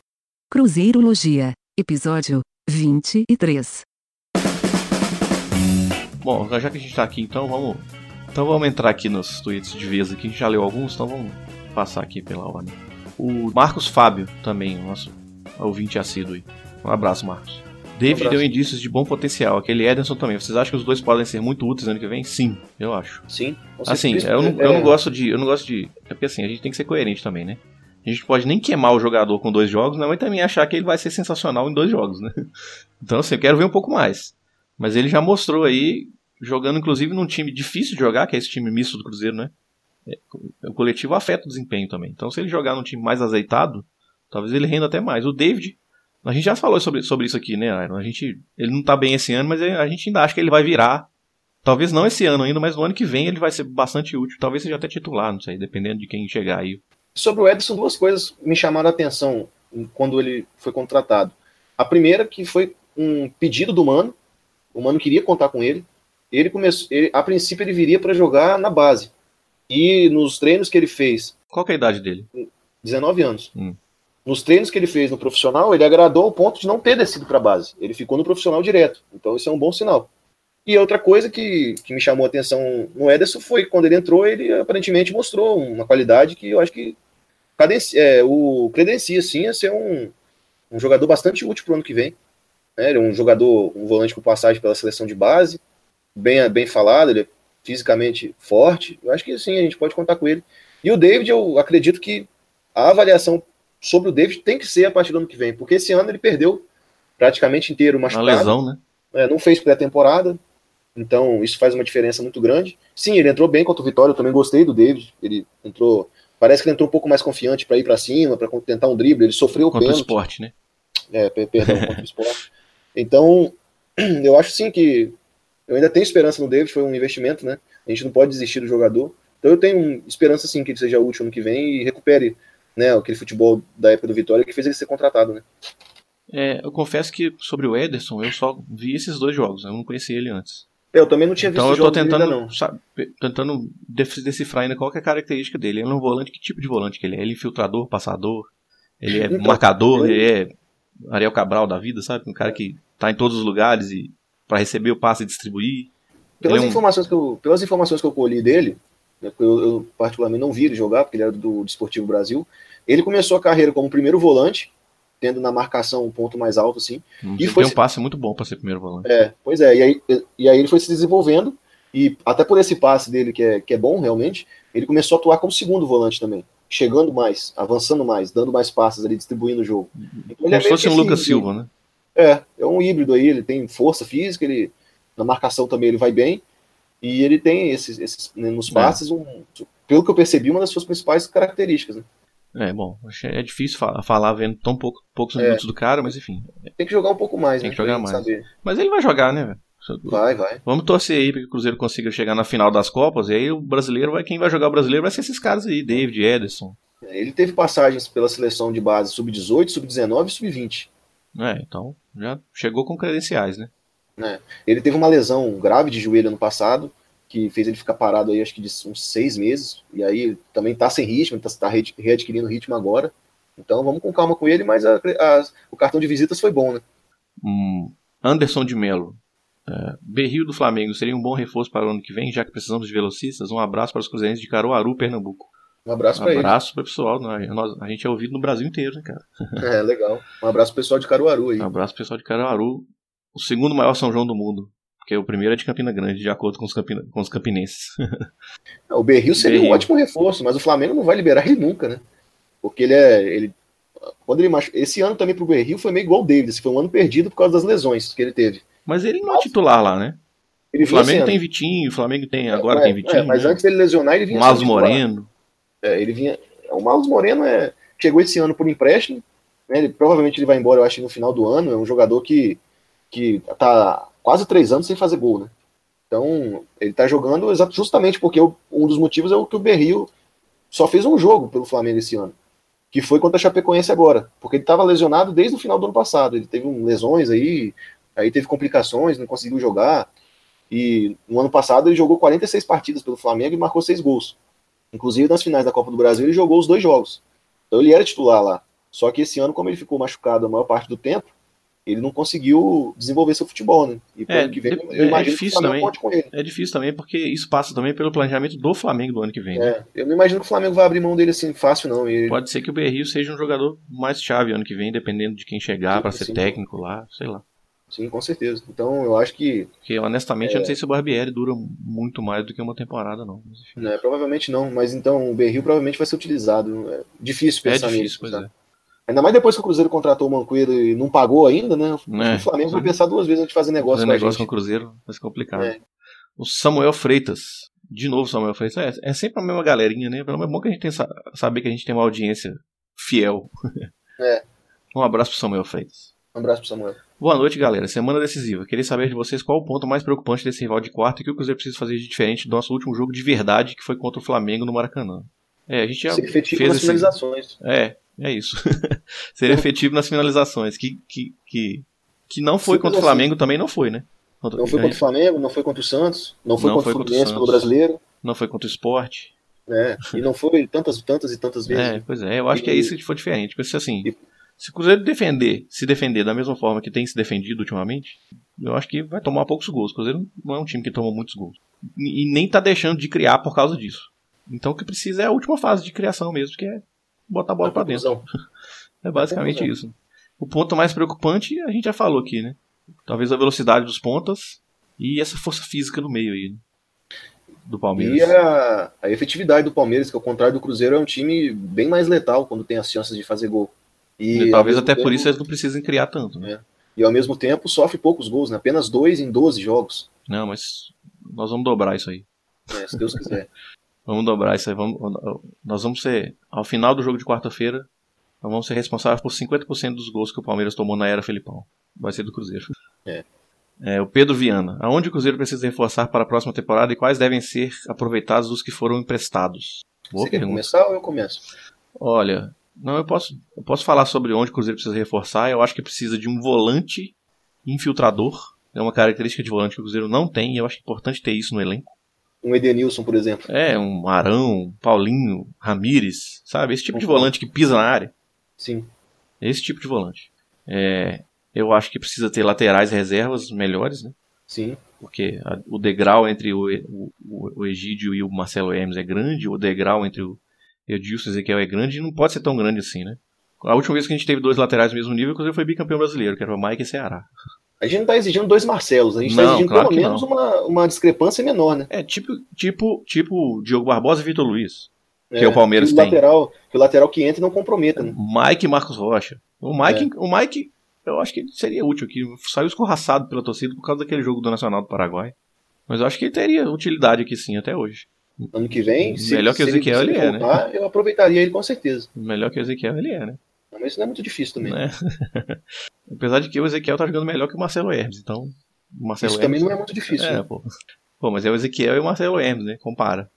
C: Cruzeirologia. Episódio 23.
A: Bom, já que a gente tá aqui, então vamos. Então vamos entrar aqui nos tweets de vez aqui. A gente já leu alguns, então vamos passar aqui pela ordem. O Marcos Fábio também, o nosso ouvinte assíduo aí. Um abraço, Marcos. David
B: Um abraço.
A: deu indícios de bom potencial. Aquele Ederson também. Vocês acham que os dois podem ser muito úteis ano que vem? Sim, eu acho.
B: Sim. com
A: Assim,
B: certeza.
A: eu não, eu
B: É,
A: não gosto de. Eu não gosto de. É porque assim, a gente tem que ser coerente também, né? A gente pode nem queimar o jogador com dois jogos, não, mas também achar que ele vai ser sensacional em dois jogos, né? Então, assim, eu quero ver um pouco mais. Mas ele já mostrou aí, jogando inclusive num time difícil de jogar, que é esse time misto do Cruzeiro, né? É, O coletivo afeta o desempenho também. Então, se ele jogar num time mais azeitado, talvez ele renda até mais. O David, a gente já falou sobre, sobre isso aqui, né, Iron? A gente, ele não tá bem esse ano, mas a gente ainda acha que ele vai virar Talvez não esse ano ainda, mas no ano que vem ele vai ser bastante útil. Talvez seja até titular, não sei, dependendo de quem chegar aí.
B: Sobre o Edson, duas coisas me chamaram a atenção quando ele foi contratado. A primeira, que foi um pedido do Mano. O Mano queria contar com ele. Ele começou, ele- a princípio ele viria para jogar na base. E nos treinos que ele fez,
A: Qual que é a idade dele?
B: 19 anos.
A: Hum.
B: Nos treinos que ele fez no profissional, ele agradou ao ponto de não ter descido para a base. Ele ficou no profissional direto. Então isso é um bom sinal. E outra coisa que, que me chamou a atenção no Ederson foi que quando ele entrou, ele aparentemente mostrou uma qualidade que eu acho que é, o credencia sim a ser um, um jogador bastante útil para o ano que vem. né? Ele é um jogador, um volante com passagem pela seleção de base, bem, bem falado, ele é fisicamente forte. Eu acho que sim, a gente pode contar com ele. E o David, eu acredito que a avaliação sobre o David tem que ser a partir do ano que vem, porque esse ano ele perdeu praticamente inteiro
A: Uma lesão, né?
B: É, não fez pré-temporada, então isso faz uma diferença muito grande. Sim, ele entrou bem contra o Vitória, eu também gostei do David. Ele entrou, parece que ele entrou um pouco mais confiante para ir para cima, para tentar um drible. Ele sofreu o
A: Contra o
B: pênalti,
A: esporte, né?
B: é, per- perdão, contra o esporte. Então, eu acho sim que eu ainda tenho esperança no David, foi um investimento, né? A gente não pode desistir do jogador. Então eu tenho esperança sim que ele seja útil ano que vem e recupere né, aquele futebol da época do Vitória que fez ele ser contratado, né?
A: É, eu confesso que sobre o Ederson eu só vi esses dois jogos, eu não conhecia ele antes.
B: Eu também não tinha visto
A: Então eu tô tentando,
B: ainda não.
A: sabe, tentando decifrar ainda qual é a característica dele. Ele é um volante, que tipo de volante que ele é? Ele é infiltrador, passador, ele é
B: Então,
A: marcador,
B: eu-
A: ele é Ariel Cabral da vida, sabe? Um cara que tá em todos os lugares e para receber o passe e distribuir.
B: Pelas,
A: é um-
B: informações que eu, pelas informações que eu colhi dele, né, eu, eu particularmente não vi ele jogar, porque ele era do Desportivo Brasil, ele começou a carreira como primeiro volante, tendo na marcação um ponto mais alto, assim.
A: Ele
B: foi
A: tem um
B: se-
A: passe muito bom para ser primeiro volante.
B: É, pois é, e aí, e aí ele foi se desenvolvendo, e até por esse passe dele, que é, que é bom realmente, ele começou a atuar como segundo volante também, chegando mais, avançando mais, dando mais passes ali, distribuindo o jogo. Então,
A: Como
B: ele é
A: se fosse um
B: esse
A: Lucas
B: híbrido.
A: Silva, né?
B: É, é um híbrido aí, ele tem força física, ele na marcação também ele vai bem, e ele tem esses, esses né, nos passes, um, pelo que eu percebi, uma das suas principais características. Né?
A: É, bom, é difícil fa- falar vendo tão pouco, poucos
B: É.
A: minutos do cara, mas enfim.
B: Tem que jogar um pouco mais,
A: Tem
B: né?
A: que jogar mais.
B: saber.
A: Mas ele vai jogar, né, velho?
B: Vai, vai.
A: Vamos torcer aí para que o Cruzeiro consiga chegar na final das Copas, e aí o brasileiro vai, quem vai jogar o brasileiro vai ser esses caras aí, David, Ederson.
B: Ele teve passagens pela seleção de base sub-18, sub-19 e sub-20.
A: É, então já chegou com credenciais, né?
B: Ele teve uma lesão grave de joelho ano passado, que fez ele ficar parado aí, acho que de uns seis meses. E aí também tá sem ritmo, tá, tá readquirindo ritmo agora. Então vamos com calma com ele, mas a, a, o cartão de visitas foi bom, né?
A: Hum, Anderson de Melo. É, Berrio do Flamengo seria um bom reforço para o ano que vem, já que precisamos de velocistas. Um abraço para os cruzeirenses de Caruaru, Pernambuco.
B: Um abraço
A: Um
B: para ele.
A: abraço para o pessoal. né? Nós- a gente é ouvido no Brasil inteiro, né, cara?
B: É, legal. Um abraço pro pessoal de Caruaru aí.
A: Um abraço pro pessoal de Caruaru. O segundo maior São João do mundo. Porque o primeiro é de Campina Grande, de acordo com os, campina- com os campinenses.
B: O Berril seria
A: Berril.
B: um ótimo reforço, mas o Flamengo não vai liberar ele nunca, né? Porque ele é. Ele, quando ele machu... Esse ano também pro Berril foi meio igual o David. Esse foi um ano perdido por causa das lesões que ele teve.
A: Mas ele não é titular lá, né?
B: Ele
A: O Flamengo tem. Vitinho, o Flamengo tem. Agora
B: É,
A: tem Vitinho.
B: é, mas
A: né?
B: antes dele lesionar, ele vinha sendo titular.
A: Moreno.
B: É, ele vinha. O Marlos Moreno é, chegou esse ano por empréstimo. Né, ele, provavelmente ele vai embora, eu acho, no final do ano. É um jogador que, que tá quase três anos sem fazer gol, né? Então, ele tá jogando justamente porque um dos motivos é o que o Berril só fez um jogo pelo Flamengo esse ano. Que foi contra a Chapecoense agora. Porque ele estava lesionado desde o final do ano passado. Ele teve um- lesões aí, aí teve complicações, não conseguiu jogar. E no ano passado ele jogou 46 partidas pelo Flamengo e marcou seis gols. Inclusive nas finais da Copa do Brasil ele jogou os dois jogos. Então ele era titular lá. Só que esse ano, como ele ficou machucado a maior parte do tempo, ele não conseguiu desenvolver seu futebol, né? E
A: É,
B: ano que vem, eu
A: é
B: imagino
A: difícil
B: que o Flamengo
A: também.
B: com ele.
A: É difícil também, porque isso passa também pelo planejamento do Flamengo do ano que vem. né?
B: É, eu não imagino que o Flamengo vai abrir mão dele assim fácil, não. E
A: Pode ser que o Berrio seja um jogador mais chave ano que vem, dependendo de quem chegar para ser
B: sim.
A: técnico lá, sei lá.
B: Sim, com certeza. Então eu acho que
A: Porque honestamente
B: É.
A: eu não sei se o Barbieri dura muito mais do que uma temporada, não. Mas, enfim.
B: né, provavelmente não, mas então o Berril provavelmente vai ser utilizado. É difícil
A: É
B: pensar
A: difícil,
B: nisso.
A: pois
B: sabe?
A: é.
B: Ainda mais depois que o Cruzeiro contratou o Mancueiro e não pagou ainda, né?
A: Né?
B: O Flamengo vai pensar duas vezes antes de fazer negócio
A: Fazer
B: com a
A: negócio com o Cruzeiro vai ser complicado.
B: É.
A: O Samuel Freitas. De novo, Samuel Freitas. É, é sempre a mesma galerinha, né? Pelo menos é bom que a gente tem, sa- saber que a gente tem uma audiência fiel.
B: É.
A: Um abraço pro Samuel Freitas.
B: Um abraço pro Samuel.
A: Boa noite, galera. Semana decisiva. Queria saber de vocês qual o ponto mais preocupante desse rival de quarto e o que o Cruzeiro precisa fazer de diferente do nosso último jogo de verdade, que foi contra o Flamengo no Maracanã. É, a gente já
B: Ser
A: fez
B: nas
A: esse...
B: finalizações.
A: É, é isso. Ser efetivo nas finalizações, que, que, que, que não foi
B: Simples
A: contra o
B: assim.
A: Flamengo, também não foi, né? Contra-
B: Não foi contra o Flamengo, não foi contra o Santos, não foi
A: Não
B: contra
A: foi
B: o
A: contra o
B: Fluminense pelo brasileiro,
A: não foi contra o esporte.
B: né? E não foi tantas, tantas e tantas vezes.
A: É, pois é, eu acho que é
B: E-
A: isso que foi diferente. Porque se assim,
B: E-
A: se o Cruzeiro defender, se defender da mesma forma que tem se defendido ultimamente, eu acho que vai tomar poucos gols. O Cruzeiro não é um time que toma muitos gols. E e nem tá deixando de criar por causa disso. Então o que precisa é a última fase de criação mesmo, que é botar a bola
B: Na
A: pra dentro. É basicamente isso. O ponto mais preocupante a gente já falou aqui, né? Talvez a velocidade dos pontas e essa força física no meio aí, né? Do Palmeiras.
B: E a, a efetividade do Palmeiras, que ao contrário do Cruzeiro, é um time bem mais letal quando tem as chances de fazer gol.
A: E
B: ao
A: talvez até por
B: tempo-
A: isso eles não precisem criar tanto, né?
B: E ao mesmo tempo sofre poucos gols, né? apenas dois em 12 jogos,
A: Não, mas nós vamos dobrar isso aí.
B: né? se Deus quiser.
A: Vamos dobrar isso aí. Vamos, nós vamos ser, ao final do jogo de quarta-feira, nós vamos ser responsáveis por 50% dos gols que o Palmeiras tomou na era Felipão. Vai ser do Cruzeiro.
B: É.
A: É, o Pedro Viana. Aonde o Cruzeiro precisa reforçar para a próxima temporada e quais devem ser aproveitados os que foram emprestados? Boa
B: Você quer
A: pergunta.
B: começar ou eu começo?
A: Olha, não, eu posso, eu posso falar sobre onde o Cruzeiro precisa reforçar. Eu acho que precisa de um volante infiltrador. É uma característica de volante que o Cruzeiro não tem e eu acho importante ter isso no elenco.
B: Um Edenilson, por exemplo.
A: É, um Arão, Paulinho, Ramires, sabe? Esse tipo de
B: Uhum.
A: volante que pisa na área.
B: Sim.
A: Esse tipo de volante. É, eu acho que precisa ter laterais reservas melhores, né?
B: Sim.
A: Porque a- o degrau entre o, o, o- o Egídio e o Marcelo Hermes é grande, o degrau entre o Edilson e o Ezequiel é grande e não pode ser tão grande assim, né? A última vez que a gente teve dois laterais do mesmo nível, inclusive foi bicampeão brasileiro, que era o Mike e Ceará.
B: A gente não tá exigindo dois Marcelos, a gente tá
A: Não,
B: exigindo
A: claro
B: pelo menos
A: não.
B: uma, uma discrepância menor, né?
A: É tipo, tipo, tipo Diogo Barbosa e Vitor Luiz. Que o Palmeiras
B: que o
A: tem.
B: Lateral, que o lateral que entra não comprometa, né?
A: Mike e Marcos Rocha. O Mike,
B: É.
A: o Mike, eu acho que ele seria útil aqui. Saiu escorraçado pela torcida por causa daquele jogo do Nacional do Paraguai. Mas eu acho que ele teria utilidade aqui sim, até hoje.
B: Ano que vem, se,
A: Melhor que o Ezequiel
B: se
A: ele é, né?
B: eu aproveitaria ele com certeza.
A: Melhor que o Ezequiel ele é, né?
B: Mas isso não é muito difícil também.
A: Né? Apesar de que o Ezequiel tá jogando melhor que o Marcelo Hermes, então. Marcelo
B: isso
A: Hermes.
B: também não é muito difícil.
A: É,
B: né?
A: pô. Pô, mas é o Ezequiel e o Marcelo Hermes, né? Compara.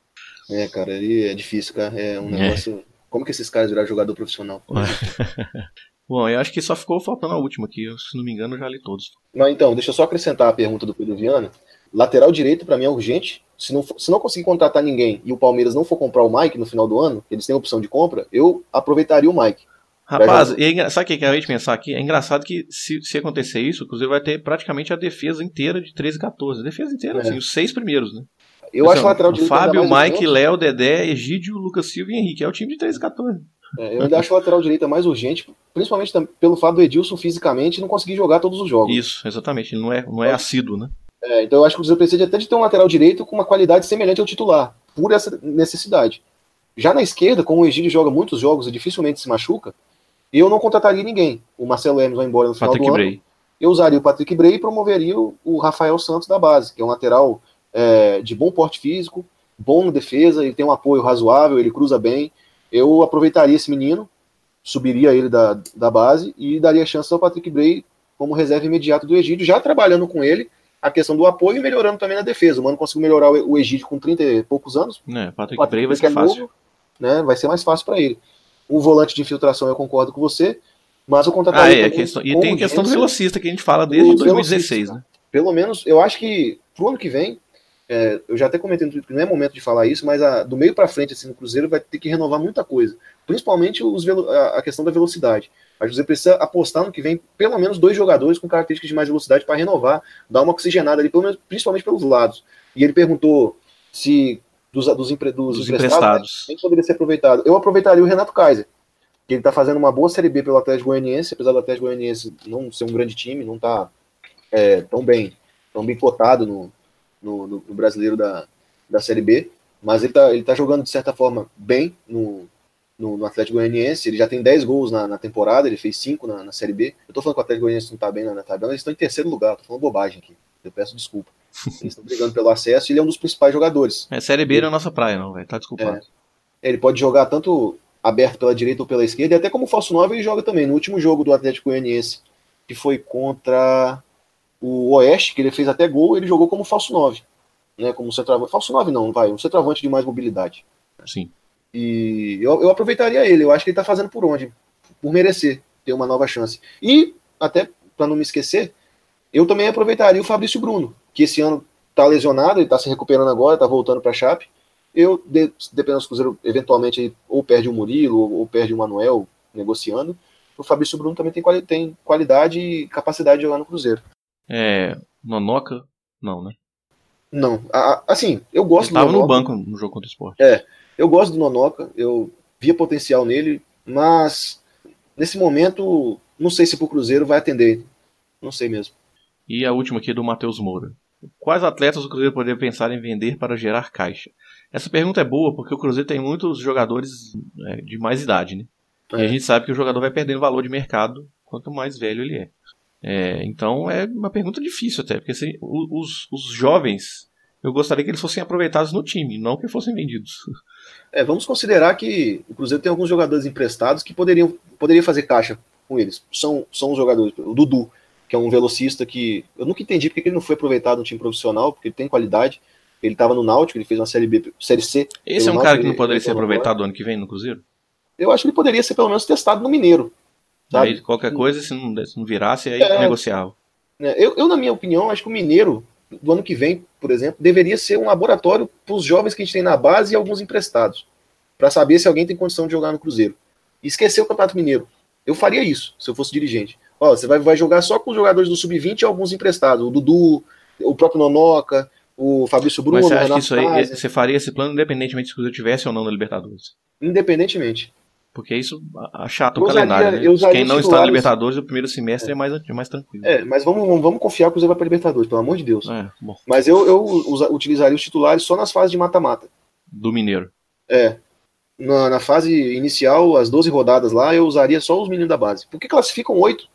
B: É, cara, aí é difícil, cara. É um
A: É.
B: negócio. Como que esses caras viraram jogador profissional?
A: Bom, eu acho que só ficou faltando a última aqui. Eu, se não me engano, eu já li todos.
B: Mas então, deixa eu só acrescentar a pergunta do Pedro Viana. Lateral direito, pra mim, é urgente. se não, se não conseguir contratar ninguém e o Palmeiras não for comprar o Mike no final do ano, eles têm opção de compra, eu aproveitaria o Mike.
A: Rapaz, e é engra- sabe o que que eu acabei de pensar aqui? É engraçado que se, se acontecer isso, o Cruzeiro vai ter praticamente a defesa inteira de 13 e 14. A defesa inteira,
B: É.
A: assim, os seis primeiros, né?
B: Eu
A: Assim,
B: acho o lateral direito
A: Fábio, Mike. Léo, Dedé, Egídio, Lucas Silva e Henrique. É o time de 13 e 14.
B: É, eu ainda acho o lateral direito mais urgente, principalmente pelo fato do Edilson fisicamente não conseguir jogar todos os jogos.
A: Isso, exatamente. Ele não é, não é assíduo, né?
B: É, então eu acho que o Cruzeiro precisa até de ter um lateral direito com uma qualidade semelhante ao titular, por essa necessidade. Já na esquerda, como o Egídio joga muitos jogos e dificilmente se machuca, eu não contrataria ninguém. O Marcelo Hermes vai embora no final
A: Patrick
B: do ano.
A: Bray.
B: Eu usaria o Patrick Bray e promoveria o, o Rafael Santos da base, que é um lateral é, de bom porte físico, bom defesa, ele tem um apoio razoável, ele cruza bem. Eu aproveitaria esse menino, subiria ele da, da base e daria chance ao Patrick Bray como reserva imediata do Egídio, já trabalhando com ele a questão do apoio e melhorando também na defesa. O Mano conseguiu melhorar o Egídio com 30 e poucos anos,
A: É, Patrick
B: o
A: Bray vai ser
B: é
A: fácil.
B: novo, né, vai ser mais fácil para ele. O volante de infiltração eu concordo com você, mas eu
A: Ah,
B: contrataria
A: é.
B: também
A: Questão, e tem a
B: o
A: questão do velocista que a gente fala desde
B: o
A: 2016,
B: velocista.
A: né?
B: pelo menos, eu acho que pro ano que vem, é, eu já até comentei no Twitter que não é momento de falar isso, mas a- do meio para frente, assim, no Cruzeiro vai ter que renovar muita coisa. Principalmente os velo- a, a questão da velocidade. A José precisa apostar no que vem pelo menos dois jogadores com características de mais velocidade para renovar, dar uma oxigenada ali, pelo menos, principalmente pelos lados. E ele perguntou se dos, dos, empre- dos
A: Dos
B: emprestados,
A: emprestados.
B: quem poderia ser aproveitado. Eu aproveitaria o Renato Kaiser, que ele está fazendo uma boa Série B pelo Atlético Goianiense, apesar do Atlético Goianiense não ser um grande time, não está tão bem tão bem cotado no, no, no- no brasileiro da, da Série B, mas ele está ele tá jogando de certa forma bem no, no, no Atlético Goianiense, ele já tem 10 gols na, na temporada, ele fez 5 na, na Série B. Eu tô falando que o Atlético Goianiense não tá bem na, na tabela, eles estão em terceiro lugar, tô falando bobagem aqui, eu peço desculpa. Eles estão brigando pelo acesso e ele é um dos principais jogadores.
A: É, Série B não é nossa praia, não, velho. Tá desculpado.
B: Ele pode jogar tanto aberto pela direita ou pela esquerda, e até como falso 9 ele joga também. No último jogo do Atlético Goianiense, que foi contra o Oeste, que ele fez até gol, ele jogou como falso 9. Né, como centroavante. Falso 9 não, vai, um centroavante de mais mobilidade.
A: Sim.
B: E eu, eu aproveitaria ele, eu acho que ele tá fazendo por onde? Por merecer ter uma nova chance. E, até para não me esquecer, eu também aproveitaria o Fabrício Bruno, que esse ano tá lesionado, ele tá se recuperando agora, tá voltando pra Chape. Eu, de, dependendo do Cruzeiro, eventualmente ou perde o Murilo, ou, ou perde o Manuel negociando. O Fabrício Bruno também tem, quali tem qualidade e capacidade de jogar no Cruzeiro.
A: É. Nonoca? Não, né?
B: Não, a- a- assim, eu gosto
A: Ele tava
B: do
A: no
B: Nonoca.
A: banco no jogo contra o Sport.
B: Eu gosto do Nonoca, eu via potencial nele, mas nesse momento, não sei se pro Cruzeiro vai atender. Não sei mesmo.
A: E a última aqui é do Matheus Moura. Quais atletas o Cruzeiro poderia pensar em vender para gerar caixa? Essa pergunta é boa porque o Cruzeiro tem muitos jogadores é, de mais idade, né? E
B: É.
A: a gente sabe que o jogador vai perdendo valor de mercado quanto mais velho ele é. É, então é uma pergunta difícil até, porque o- os, os jovens, eu gostaria que eles fossem aproveitados no time, não que fossem vendidos.
B: É, vamos considerar que o Cruzeiro tem alguns jogadores emprestados que poderiam poderia fazer caixa com eles. São, são os jogadores. O Dudu, que é um velocista que. Eu nunca entendi porque ele não foi aproveitado no time profissional, porque ele tem qualidade. Ele estava no Náutico, ele fez uma série B, série C.
A: Esse é um
B: Pelo
A: cara
B: Náutico,
A: que não poderia ser
B: no
A: aproveitado ano que vem no Cruzeiro?
B: Eu acho que ele poderia ser pelo menos testado no Mineiro. Sabe?
A: Aí qualquer coisa, se não, se não virasse, aí
B: É.
A: negociava.
B: né? Eu, eu, na minha opinião, acho que o Mineiro, do ano que vem, por exemplo, deveria ser um laboratório para os jovens que a gente tem na base e alguns emprestados, para saber se alguém tem condição de jogar no Cruzeiro. E esquecer o Campeonato Mineiro. Eu faria isso, se eu fosse dirigente. Ó, você vai, vai jogar só com os jogadores do Sub-20 e alguns emprestados. O Dudu, o próprio Nonoca, o Fabrício Bruno,
A: Mas você
B: o
A: acha que isso aí, você faria esse plano independentemente se o Cruzeiro tivesse ou não na Libertadores?
B: independentemente.
A: Porque isso achata o
B: Eu usaria-
A: calendário, né?
B: eu
A: Quem não está na. Libertadores, o primeiro semestre é, mais, é mais tranquilo.
B: É, mas vamos, vamos, vamos confiar que o Cruzeiro vai para Libertadores, pelo amor de Deus.
A: É,
B: Mas eu, eu usa- utilizaria os titulares só nas fases de mata-mata.
A: do Mineiro.
B: É. Na, na fase inicial, as 12 rodadas lá, eu usaria só os meninos da base. Porque classificam oito.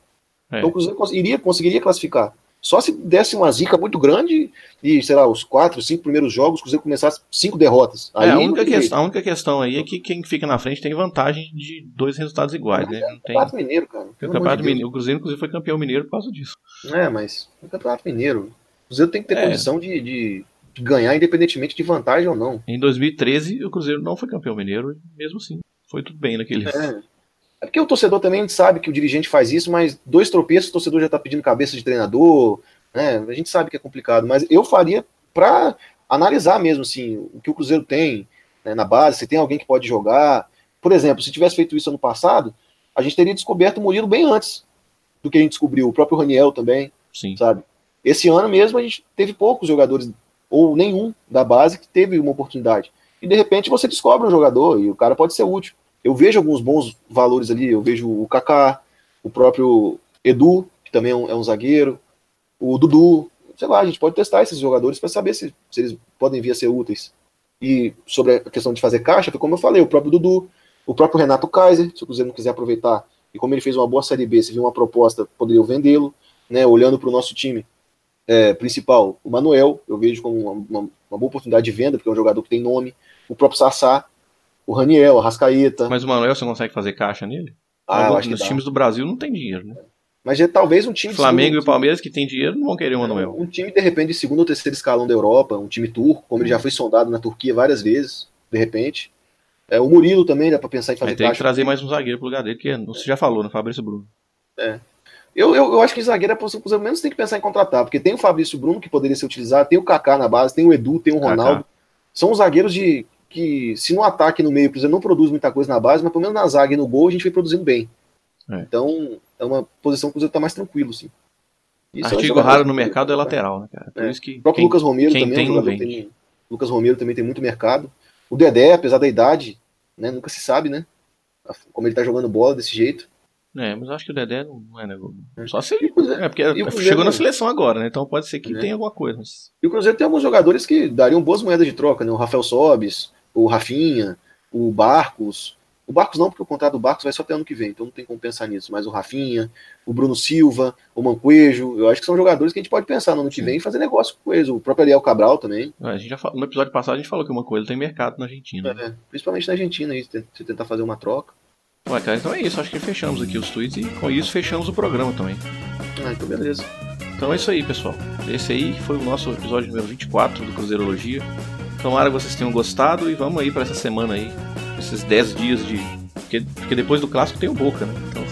A: É.
B: Então o Cruzeiro iria, conseguiria classificar. Só se desse uma zica muito grande e, sei lá, os quatro, cinco primeiros jogos, o Cruzeiro começasse cinco derrotas.
A: É, a, única
B: tem
A: que-
B: jeito.
A: a única questão aí é que quem fica na frente tem vantagem de dois resultados iguais, né? Não tem.
B: Campeonato Mineiro, cara.
A: O
B: pelo
A: Campeonato
B: de.
A: Mineiro, o Cruzeiro, inclusive, foi campeão mineiro por causa disso.
B: É, mas o Campeonato Mineiro. O Cruzeiro tem que ter
A: É.
B: condição de, de- de ganhar, independentemente de vantagem ou não.
A: Em 2013, o Cruzeiro não foi campeão mineiro, mesmo assim, foi tudo bem naquele.
B: É. É porque o torcedor também sabe que o dirigente faz isso, mas dois tropeços o torcedor já tá pedindo cabeça de treinador, né? A gente sabe que é complicado, mas eu faria pra analisar mesmo assim, o que o Cruzeiro tem né, na base, se tem alguém que pode jogar. Por exemplo, se tivesse feito isso ano passado, a gente teria descoberto o Murilo bem antes do que a gente descobriu, o próprio Raniel também,
A: Sim.
B: sabe? Esse ano mesmo a gente teve poucos jogadores, ou nenhum da base que teve uma oportunidade. E de repente você descobre um jogador e o cara pode ser útil. Eu vejo alguns bons valores ali, eu vejo o Kaká, o próprio Edu, que também é um, é um zagueiro, o Dudu, sei lá, a gente pode testar esses jogadores para saber se, se eles podem vir a ser úteis. E sobre a questão de fazer caixa, foi como eu falei, o próprio Dudu, o próprio Renato Kaiser, se o Cruzeiro não quiser aproveitar, e como ele fez uma boa Série B, se viu uma proposta, poderiam vendê-lo, né, olhando para o nosso time é, principal, o Manuel, eu vejo como uma, uma, uma, boa oportunidade de venda, porque é um jogador que tem nome, o próprio Sassá, o Raniel, a Rascaeta.
A: Mas o Manuel, você consegue fazer caixa nele?
B: Ah, eu acho
A: Nos
B: que dá.
A: times do Brasil não tem dinheiro, né?
B: Mas é talvez um time. de
A: Flamengo e o Palmeiras que tem dinheiro não vão querer o Manuel.
B: Um time, de repente, de segundo ou terceiro escalão da Europa, um time turco, como ele já foi sondado na Turquia várias vezes, de repente. É, o Murilo também, dá pra pensar em fazer
A: Aí tem que
B: caixa.
A: trazer mais um zagueiro pro lugar dele, que você já falou, né? Fabrício Bruno.
B: Eu, eu, eu acho que zagueiro é a posição que o Cruzeiro menos tem que pensar em contratar, porque tem o Fabrício Bruno que poderia ser utilizado, tem o Kaká na base, tem o Edu, tem o
A: Kaká.
B: Ronaldo. São os zagueiros de que, se no ataque no meio, o Cruzeiro não produz muita coisa na base, mas pelo menos na zaga e no gol a gente vem produzindo bem.
A: É.
B: Então, é uma posição que o Cruzeiro tá mais tranquilo, sim. Isso é um
A: Artigo
B: jogador
A: raro no mercado é lateral, né, cara? Por
B: É.
A: isso que.
B: O próprio
A: quem-
B: Lucas Romero também
A: tem,
B: é um jogador que
A: vende.
B: tem. Lucas Romero também tem muito mercado. O Dedé, apesar da idade, né, nunca se sabe, né? Como ele tá jogando bola desse jeito.
A: É, mas eu acho que o Dedé não é negócio.
B: É.
A: Só se ele. É, porque chegou na seleção agora, né? Então pode ser que
B: Né?
A: tenha alguma coisa. Mas...
B: E o Cruzeiro tem alguns jogadores que dariam boas moedas de troca, né? O Rafael Sobis, o Rafinha, o Barcos. O Barcos não, porque o contrato do Barcos vai só até ano que vem, então não tem como pensar nisso. Mas o Rafinha, o Bruno Silva, o Manquejo, eu acho que são jogadores que a gente pode pensar no ano que vem e fazer negócio com eles. O próprio Ariel Cabral também,
A: A gente já falou, no episódio passado a gente falou que uma coisa tem mercado na Argentina. né?
B: é, principalmente na Argentina, aí, se tentar fazer uma troca.
A: Ué, cara, então é isso. Acho que fechamos aqui os tweets e com isso fechamos o programa também.
B: Ah, então beleza.
A: Então é isso aí, pessoal. Esse aí foi o nosso episódio número 24 do Cruzeirologia. Tomara que vocês tenham gostado e vamos aí para essa semana aí. Esses 10 dias de. Porque, porque depois do clássico tem o Boca, né? Então,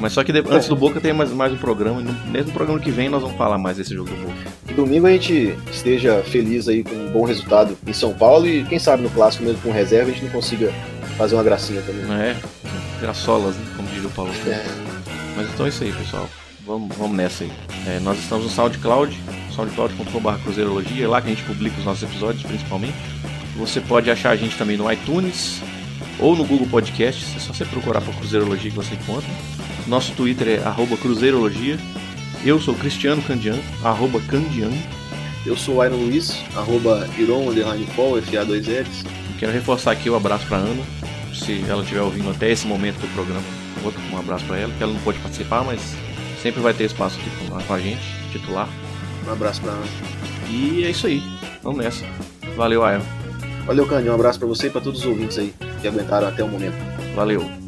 A: mas só que de- antes do Boca tem mais, mais um programa. E no, mesmo programa que vem nós vamos falar mais desse jogo do Boca.
B: Que domingo a gente esteja feliz aí com um bom resultado em São Paulo e quem sabe no clássico mesmo com reserva a gente não consiga fazer uma gracinha também.
A: Não é? Graçolas, né? Como diria o Paulo.
B: É.
A: Mas então é isso aí, pessoal. Vamos, vamos nessa aí. É, nós estamos no SoundCloud, soundcloud.com.br Cruzeirologia, é lá que a gente publica os nossos episódios, principalmente. Você pode achar a gente também no iTunes ou no Google Podcasts, é só você procurar por Cruzeirologia que você encontra. Nosso Twitter é arroba Cruzeirologia. Eu sou Cristiano Candian, arroba Candian.
B: Eu sou o Iron Luiz, arroba Iron Paul, FA2Ls.
A: Quero reforçar aqui o abraço para Ana, se ela estiver ouvindo até esse momento do programa. Um abraço para ela, que ela não pode participar, mas sempre vai ter espaço aqui com a gente, titular.
B: Um abraço pra Ana.
A: E é isso aí. Vamos nessa. Valeu, Ael.
B: Valeu, Candy. Um abraço pra você e pra todos os ouvintes aí que aguentaram até o momento.
A: Valeu.